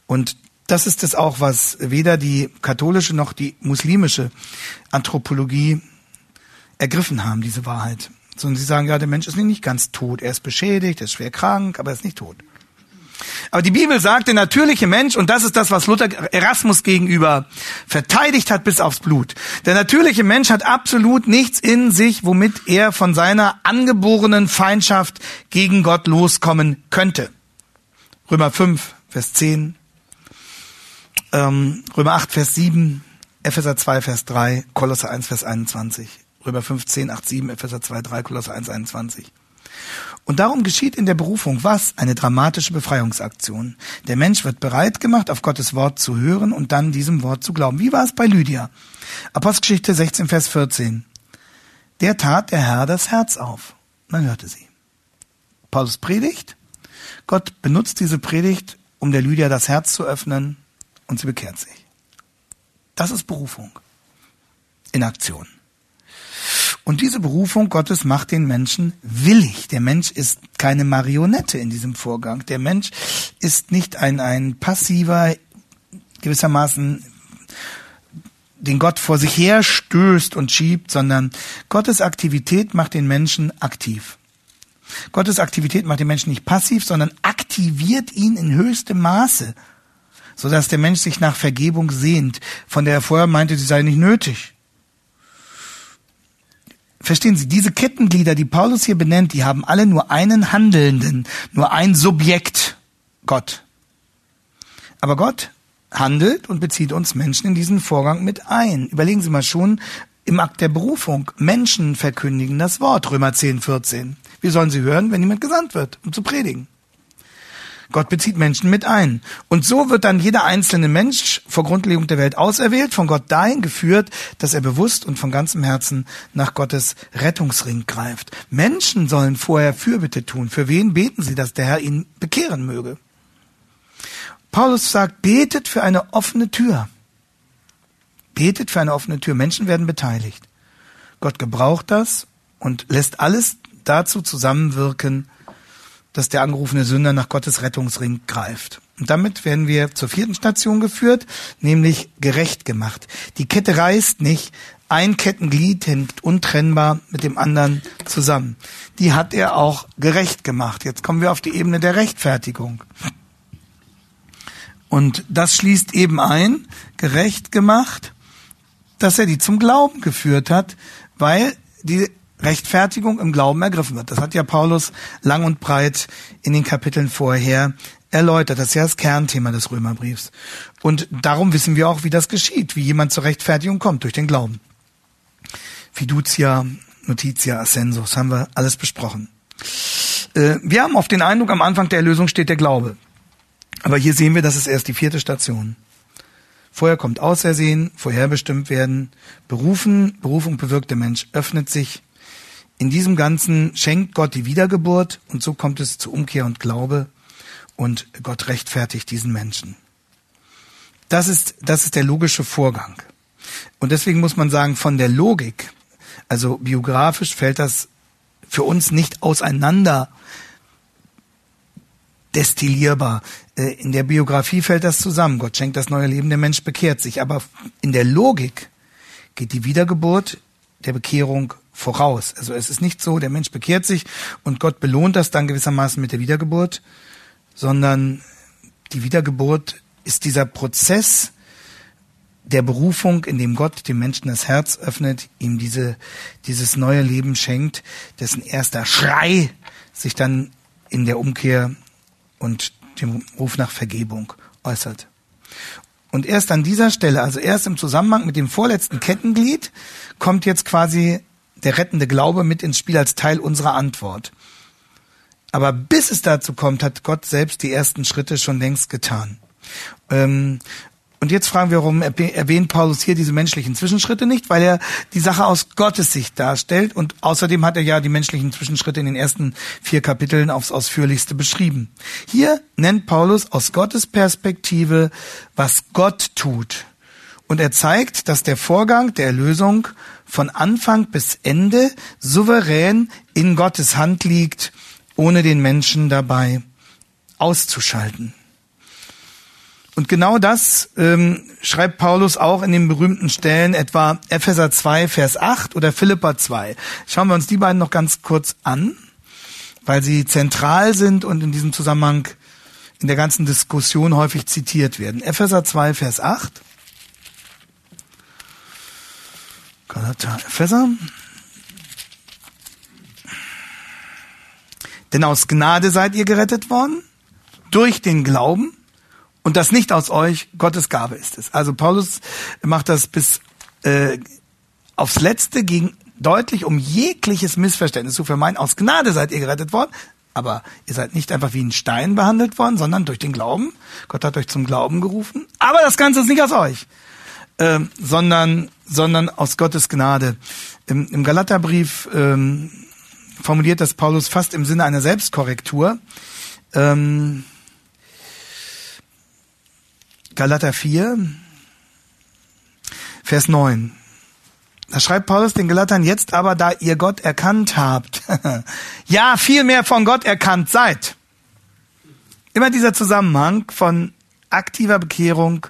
Und das ist es auch, was weder die katholische noch die muslimische Anthropologie ergriffen haben, diese Wahrheit. Sondern sie sagen, ja, der Mensch ist nicht ganz tot. Er ist beschädigt, er ist schwer krank, aber er ist nicht tot. Aber die Bibel sagt, der natürliche Mensch, und das ist das, was Luther Erasmus gegenüber verteidigt hat bis aufs Blut. Der natürliche Mensch hat absolut nichts in sich, womit er von seiner angeborenen Feindschaft gegen Gott loskommen könnte. Römer 5, Vers 10, ähm, Römer 8, Vers 7, Epheser 2, Vers 3, Kolosser 1, Vers 21, Römer 5, 10, 8, 7, Epheser 2, 3, Kolosser 1, 21. Und darum geschieht in der Berufung was? Eine dramatische Befreiungsaktion. Der Mensch wird bereit gemacht, auf Gottes Wort zu hören und dann diesem Wort zu glauben. Wie war es bei Lydia? Apostelgeschichte 16, Vers 14. der tat der Herr das Herz auf. Man hörte sie. Paulus predigt. Gott benutzt diese Predigt, um der Lydia das Herz zu öffnen und sie bekehrt sich. Das ist Berufung in Aktion. Und diese Berufung Gottes macht den Menschen willig. Der Mensch ist keine Marionette in diesem Vorgang. Der Mensch ist nicht ein, ein passiver, gewissermaßen den Gott vor sich her stößt und schiebt, sondern Gottes Aktivität macht den Menschen aktiv. Gottes Aktivität macht den Menschen nicht passiv, sondern aktiviert ihn in höchstem Maße, so dass der Mensch sich nach Vergebung sehnt, von der er vorher meinte, sie sei nicht nötig. Verstehen Sie, diese Kettenglieder, die Paulus hier benennt, die haben alle nur einen Handelnden, nur ein Subjekt, Gott. Aber Gott handelt und bezieht uns Menschen in diesen Vorgang mit ein. Überlegen Sie mal schon im Akt der Berufung. Menschen verkündigen das Wort, Römer 10, 14. Wie sollen sie hören, wenn jemand gesandt wird, um zu predigen? Gott bezieht Menschen mit ein. Und so wird dann jeder einzelne Mensch vor Grundlegung der Welt auserwählt, von Gott dahin geführt, dass er bewusst und von ganzem Herzen nach Gottes Rettungsring greift. Menschen sollen vorher Fürbitte tun. Für wen beten sie, dass der Herr ihn bekehren möge? Paulus sagt, betet für eine offene Tür. Betet für eine offene Tür. Menschen werden beteiligt. Gott gebraucht das und lässt alles dazu zusammenwirken, dass der angerufene Sünder nach Gottes Rettungsring greift. Und damit werden wir zur vierten Station geführt, nämlich gerecht gemacht. Die Kette reißt nicht, ein Kettenglied hängt untrennbar mit dem anderen zusammen. Die hat er auch gerecht gemacht. Jetzt kommen wir auf die Ebene der Rechtfertigung. Und das schließt eben ein, gerecht gemacht, dass er die zum Glauben geführt hat, weil die Rechtfertigung im Glauben ergriffen wird. Das hat ja Paulus lang und breit in den Kapiteln vorher erläutert. Das ist ja das Kernthema des Römerbriefs. Und darum wissen wir auch, wie das geschieht, wie jemand zur Rechtfertigung kommt, durch den Glauben. Fiducia, Notitia, Ascensus, haben wir alles besprochen. Äh, wir haben oft den Eindruck, am Anfang der Erlösung steht der Glaube. Aber hier sehen wir, das ist erst die vierte Station. Vorher kommt Ausersehen, vorherbestimmt werden, berufen, Berufung bewirkt der Mensch, öffnet sich, in diesem Ganzen schenkt Gott die Wiedergeburt und so kommt es zu Umkehr und Glaube und Gott rechtfertigt diesen Menschen. Das ist, das ist der logische Vorgang. Und deswegen muss man sagen, von der Logik, also biografisch fällt das für uns nicht auseinander destillierbar. Äh, in der Biografie fällt das zusammen. Gott schenkt das neue Leben, der Mensch bekehrt sich. Aber in der Logik geht die Wiedergeburt der Bekehrung voraus. Also es ist nicht so, der Mensch bekehrt sich und Gott belohnt das dann gewissermaßen mit der Wiedergeburt, sondern die Wiedergeburt ist dieser Prozess der Berufung, in dem Gott dem Menschen das Herz öffnet, ihm diese, dieses neue Leben schenkt, dessen erster Schrei sich dann in der Umkehr und dem Ruf nach Vergebung äußert. Und erst an dieser Stelle, also erst im Zusammenhang mit dem vorletzten Kettenglied, kommt jetzt quasi der rettende Glaube mit ins Spiel als Teil unserer Antwort. Aber bis es dazu kommt, hat Gott selbst die ersten Schritte schon längst getan. Ähm, und jetzt fragen wir, warum erwähnt Paulus hier diese menschlichen Zwischenschritte nicht? Weil er die Sache aus Gottes Sicht darstellt und außerdem hat er ja die menschlichen Zwischenschritte in den ersten vier Kapiteln aufs ausführlichste beschrieben. Hier nennt Paulus aus Gottes Perspektive, was Gott tut. Und er zeigt, dass der Vorgang der Erlösung von Anfang bis Ende souverän in Gottes Hand liegt, ohne den Menschen dabei auszuschalten. Und genau das ähm, schreibt Paulus auch in den berühmten Stellen, etwa Epheser 2, Vers 8 oder Philippa 2. Schauen wir uns die beiden noch ganz kurz an, weil sie zentral sind und in diesem Zusammenhang in der ganzen Diskussion häufig zitiert werden. Epheser 2, Vers 8. Galater, Epheser. Denn aus Gnade seid ihr gerettet worden, durch den Glauben, und das nicht aus euch, Gottes Gabe ist es. Also Paulus macht das bis äh, aufs Letzte gegen deutlich, um jegliches Missverständnis zu vermeiden. Aus Gnade seid ihr gerettet worden, aber ihr seid nicht einfach wie ein Stein behandelt worden, sondern durch den Glauben. Gott hat euch zum Glauben gerufen. Aber das Ganze ist nicht aus euch. Äh, sondern, sondern aus Gottes Gnade. Im, im Galaterbrief ähm, formuliert das Paulus fast im Sinne einer Selbstkorrektur. Ähm, Galater 4, Vers 9. Da schreibt Paulus den Galatern, jetzt aber, da ihr Gott erkannt habt, (laughs) ja, viel mehr von Gott erkannt seid. Immer dieser Zusammenhang von aktiver Bekehrung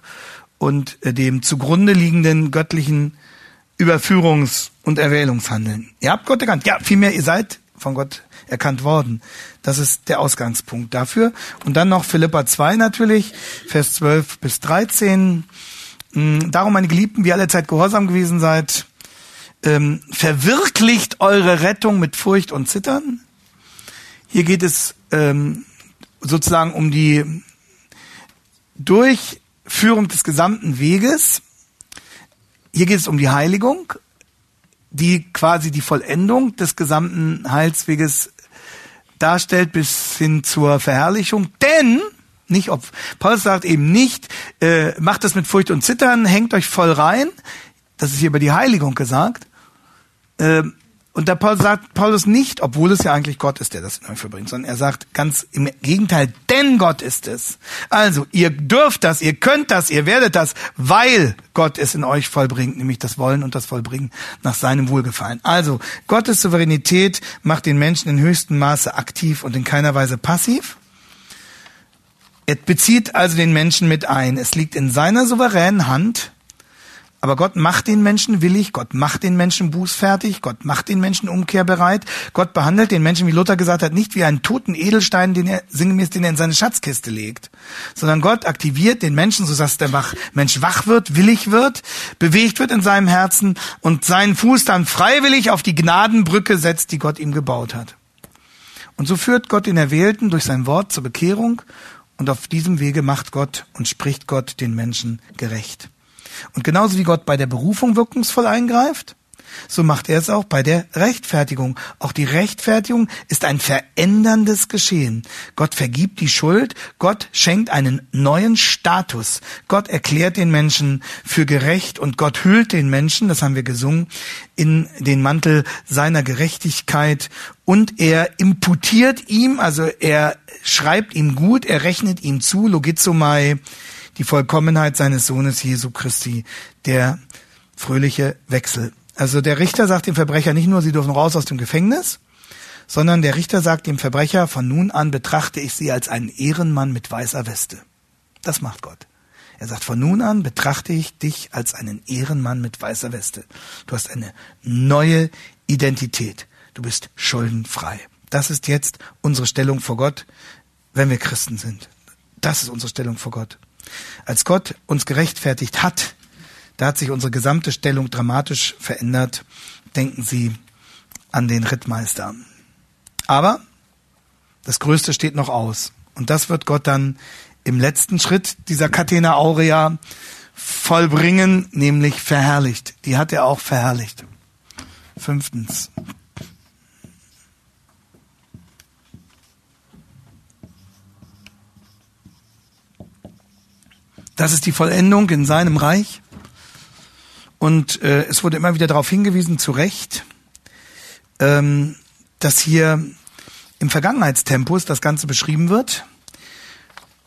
und äh, dem zugrunde liegenden göttlichen Überführungs- und Erwählungshandeln. Ihr habt Gott erkannt. Ja, vielmehr, ihr seid von Gott erkannt worden. Das ist der Ausgangspunkt dafür. Und dann noch Philippa 2 natürlich, Vers 12 bis 13. Mm, darum, meine Geliebten, wie alle Zeit gehorsam gewesen seid, ähm, verwirklicht eure Rettung mit Furcht und Zittern. Hier geht es ähm, sozusagen um die Durchführung des gesamten Weges. Hier geht es um die Heiligung, die quasi die Vollendung des gesamten Heilsweges darstellt bis hin zur Verherrlichung. Denn, nicht ob, Paulus sagt eben nicht, äh, macht das mit Furcht und Zittern, hängt euch voll rein. Das ist hier über die Heiligung gesagt. Ähm, und da Paul sagt Paulus nicht, obwohl es ja eigentlich Gott ist, der das in euch verbringt, sondern er sagt ganz im Gegenteil, denn Gott ist es. Also, ihr dürft das, ihr könnt das, ihr werdet das, weil Gott es in euch vollbringt, nämlich das Wollen und das Vollbringen nach seinem Wohlgefallen. Also, Gottes Souveränität macht den Menschen in höchstem Maße aktiv und in keiner Weise passiv. Er bezieht also den Menschen mit ein. Es liegt in seiner souveränen Hand, aber Gott macht den Menschen willig, Gott macht den Menschen bußfertig, Gott macht den Menschen umkehrbereit. Gott behandelt den Menschen, wie Luther gesagt hat, nicht wie einen toten Edelstein, den er sinngemäß den er in seine Schatzkiste legt, sondern Gott aktiviert den Menschen, so dass der Mensch wach wird, willig wird, bewegt wird in seinem Herzen und seinen Fuß dann freiwillig auf die Gnadenbrücke setzt, die Gott ihm gebaut hat. Und so führt Gott den Erwählten durch sein Wort zur Bekehrung und auf diesem Wege macht Gott und spricht Gott den Menschen gerecht. Und genauso wie Gott bei der Berufung wirkungsvoll eingreift, so macht er es auch bei der Rechtfertigung. Auch die Rechtfertigung ist ein veränderndes Geschehen. Gott vergibt die Schuld, Gott schenkt einen neuen Status. Gott erklärt den Menschen für gerecht und Gott hüllt den Menschen, das haben wir gesungen, in den Mantel seiner Gerechtigkeit und er imputiert ihm, also er schreibt ihm gut, er rechnet ihm zu, logizomai, die Vollkommenheit seines Sohnes Jesu Christi, der fröhliche Wechsel. Also der Richter sagt dem Verbrecher nicht nur, sie dürfen raus aus dem Gefängnis, sondern der Richter sagt dem Verbrecher, von nun an betrachte ich sie als einen Ehrenmann mit weißer Weste. Das macht Gott. Er sagt, von nun an betrachte ich dich als einen Ehrenmann mit weißer Weste. Du hast eine neue Identität. Du bist schuldenfrei. Das ist jetzt unsere Stellung vor Gott, wenn wir Christen sind. Das ist unsere Stellung vor Gott. Als Gott uns gerechtfertigt hat, da hat sich unsere gesamte Stellung dramatisch verändert. Denken Sie an den Rittmeister. Aber das Größte steht noch aus. Und das wird Gott dann im letzten Schritt dieser Catena Aurea vollbringen, nämlich verherrlicht. Die hat er auch verherrlicht. Fünftens. Das ist die Vollendung in seinem Reich. Und äh, es wurde immer wieder darauf hingewiesen, zu Recht, ähm, dass hier im Vergangenheitstempus das Ganze beschrieben wird,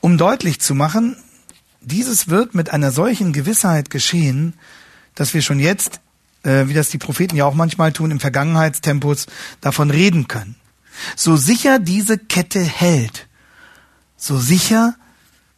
um deutlich zu machen, dieses wird mit einer solchen Gewissheit geschehen, dass wir schon jetzt, äh, wie das die Propheten ja auch manchmal tun, im Vergangenheitstempus davon reden können. So sicher diese Kette hält, so sicher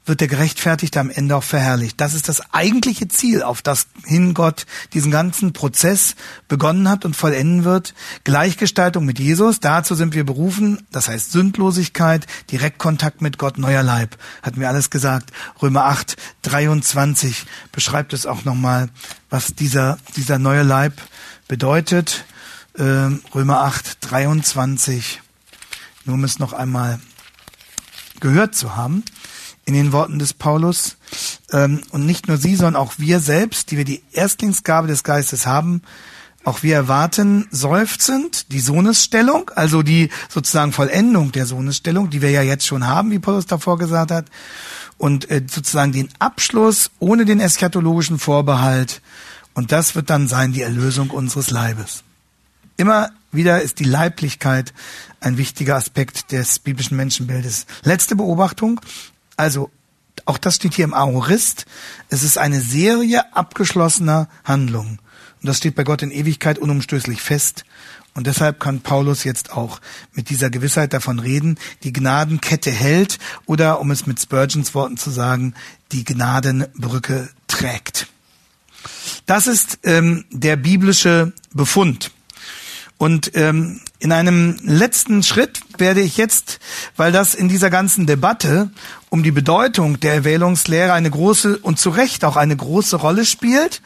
wird der Gerechtfertigte am Ende auch verherrlicht. Das ist das eigentliche Ziel, auf das hin Gott diesen ganzen Prozess begonnen hat und vollenden wird. Gleichgestaltung mit Jesus, dazu sind wir berufen, das heißt Sündlosigkeit, Direktkontakt mit Gott, neuer Leib. Hatten wir alles gesagt. Römer 8, 23 beschreibt es auch nochmal, was dieser, dieser neue Leib bedeutet. Ähm, Römer 8, 23. Nur um es noch einmal gehört zu haben in den Worten des Paulus. Ähm, und nicht nur sie, sondern auch wir selbst, die wir die Erstlingsgabe des Geistes haben, auch wir erwarten seufzend die Sohnesstellung, also die sozusagen Vollendung der Sohnesstellung, die wir ja jetzt schon haben, wie Paulus davor gesagt hat. und äh, sozusagen den Abschluss ohne den eschatologischen Vorbehalt. Und das wird dann sein die Erlösung unseres Leibes. Immer wieder ist die Leiblichkeit ein wichtiger Aspekt des biblischen Menschenbildes. Letzte Beobachtung. Also, auch das steht hier im Aorist. Es ist eine Serie abgeschlossener Handlungen. Und das steht bei Gott in Ewigkeit unumstößlich fest. Und deshalb kann Paulus jetzt auch mit dieser Gewissheit davon reden, die Gnadenkette hält oder, um es mit Spurgeons Worten zu sagen, die Gnadenbrücke trägt. Das ist ähm, der biblische Befund. Und ähm, in einem letzten Schritt werde ich jetzt, weil das in dieser ganzen Debatte um die Bedeutung der Erwählungslehre eine große und zu Recht auch eine große Rolle spielt,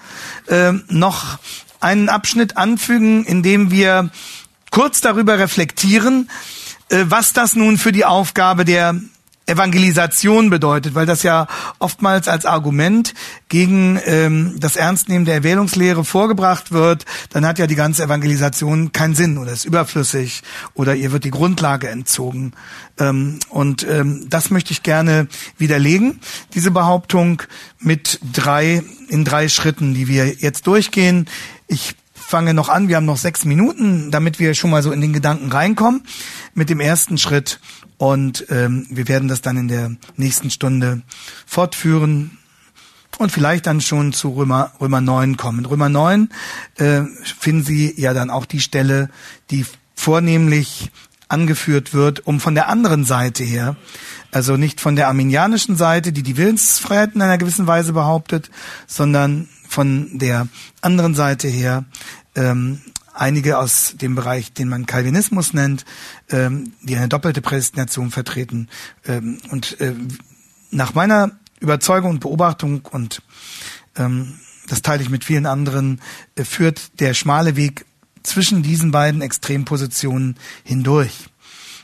äh, noch einen Abschnitt anfügen, in dem wir kurz darüber reflektieren, äh, was das nun für die Aufgabe der Evangelisation bedeutet, weil das ja oftmals als Argument gegen ähm, das Ernstnehmen der Erwählungslehre vorgebracht wird, dann hat ja die ganze Evangelisation keinen Sinn oder ist überflüssig oder ihr wird die Grundlage entzogen. Ähm, und ähm, das möchte ich gerne widerlegen, diese Behauptung mit drei, in drei Schritten, die wir jetzt durchgehen. Ich fange noch an, wir haben noch sechs Minuten, damit wir schon mal so in den Gedanken reinkommen mit dem ersten Schritt und ähm, wir werden das dann in der nächsten Stunde fortführen und vielleicht dann schon zu Römer, Römer 9 kommen. Römer 9 äh, finden Sie ja dann auch die Stelle, die vornehmlich angeführt wird, um von der anderen Seite her, also nicht von der arminianischen Seite, die die Willensfreiheit in einer gewissen Weise behauptet, sondern von der anderen Seite her ähm, einige aus dem Bereich, den man Calvinismus nennt, ähm, die eine doppelte Prädestination vertreten. Ähm, und äh, nach meiner Überzeugung und Beobachtung und ähm, das teile ich mit vielen anderen, äh, führt der schmale Weg zwischen diesen beiden Extrempositionen hindurch.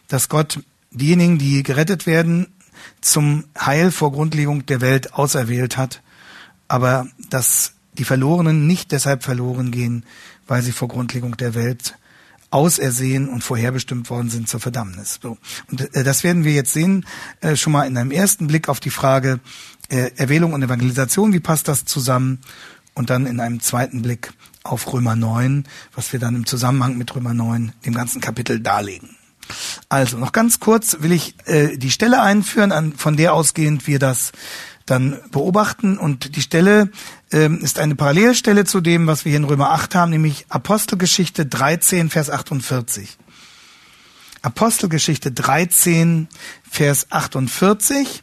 Dass Gott diejenigen, die gerettet werden, zum Heil vor Grundlegung der Welt auserwählt hat, aber dass die Verlorenen nicht deshalb verloren gehen, weil sie vor Grundlegung der Welt ausersehen und vorherbestimmt worden sind zur Verdammnis. So. Und äh, das werden wir jetzt sehen, äh, schon mal in einem ersten Blick auf die Frage äh, Erwählung und Evangelisation, wie passt das zusammen? Und dann in einem zweiten Blick auf Römer 9, was wir dann im Zusammenhang mit Römer 9, dem ganzen Kapitel darlegen. Also noch ganz kurz will ich äh, die Stelle einführen, an, von der ausgehend wir das dann beobachten. Und die Stelle ähm, ist eine Parallelstelle zu dem, was wir hier in Römer 8 haben, nämlich Apostelgeschichte 13, Vers 48. Apostelgeschichte 13, Vers 48.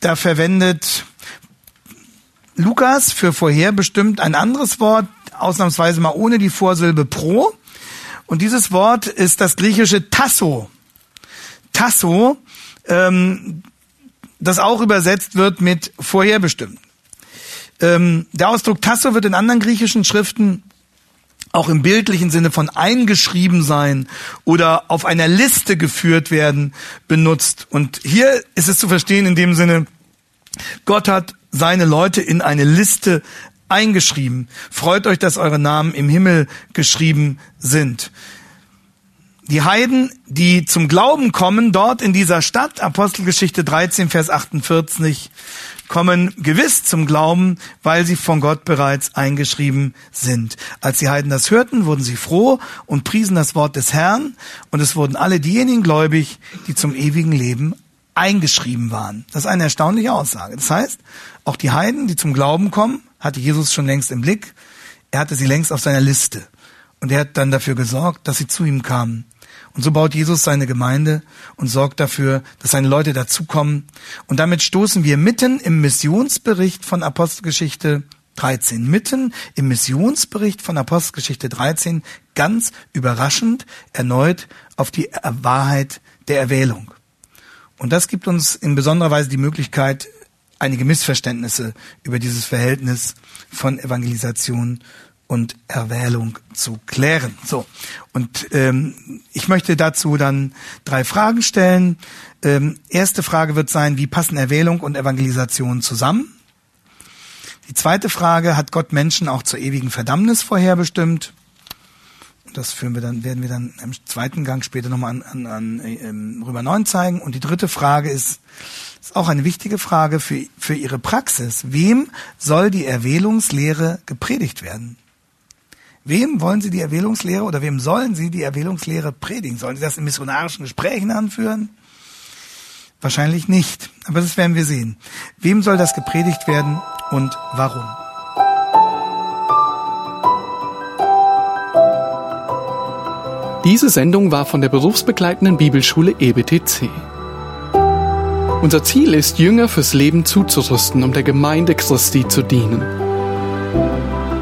Da verwendet Lukas für vorherbestimmt ein anderes Wort, ausnahmsweise mal ohne die Vorsilbe pro. Und dieses Wort ist das griechische Tasso. Tasso, ähm, das auch übersetzt wird mit vorherbestimmt. Ähm, der Ausdruck Tasso wird in anderen griechischen Schriften auch im bildlichen Sinne von eingeschrieben sein oder auf einer Liste geführt werden benutzt. Und hier ist es zu verstehen in dem Sinne, Gott hat seine Leute in eine Liste eingeschrieben. Freut euch, dass eure Namen im Himmel geschrieben sind. Die Heiden, die zum Glauben kommen, dort in dieser Stadt, Apostelgeschichte 13, Vers 48, kommen gewiss zum Glauben, weil sie von Gott bereits eingeschrieben sind. Als die Heiden das hörten, wurden sie froh und priesen das Wort des Herrn, und es wurden alle diejenigen gläubig, die zum ewigen Leben eingeschrieben waren. Das ist eine erstaunliche Aussage. Das heißt, auch die Heiden, die zum Glauben kommen, hatte Jesus schon längst im Blick. Er hatte sie längst auf seiner Liste. Und er hat dann dafür gesorgt, dass sie zu ihm kamen. Und so baut Jesus seine Gemeinde und sorgt dafür, dass seine Leute dazukommen. Und damit stoßen wir mitten im Missionsbericht von Apostelgeschichte 13, mitten im Missionsbericht von Apostelgeschichte 13 ganz überraschend erneut auf die Wahrheit der Erwählung. Und das gibt uns in besonderer Weise die Möglichkeit, einige Missverständnisse über dieses Verhältnis von Evangelisation und Erwählung zu klären. So und ähm, ich möchte dazu dann drei Fragen stellen. Ähm, erste Frage wird sein: Wie passen Erwählung und Evangelisation zusammen? Die zweite Frage: Hat Gott Menschen auch zur ewigen Verdammnis vorherbestimmt? Das führen wir dann, werden wir dann im zweiten Gang später nochmal an, an, an ähm, Römer 9 zeigen. Und die dritte Frage ist, ist auch eine wichtige Frage für, für Ihre Praxis. Wem soll die Erwählungslehre gepredigt werden? Wem wollen Sie die Erwählungslehre oder wem sollen Sie die Erwählungslehre predigen? Sollen Sie das in missionarischen Gesprächen anführen? Wahrscheinlich nicht, aber das werden wir sehen. Wem soll das gepredigt werden und warum? Diese Sendung war von der berufsbegleitenden Bibelschule EBTC. Unser Ziel ist, Jünger fürs Leben zuzurüsten, um der Gemeinde Christi zu dienen.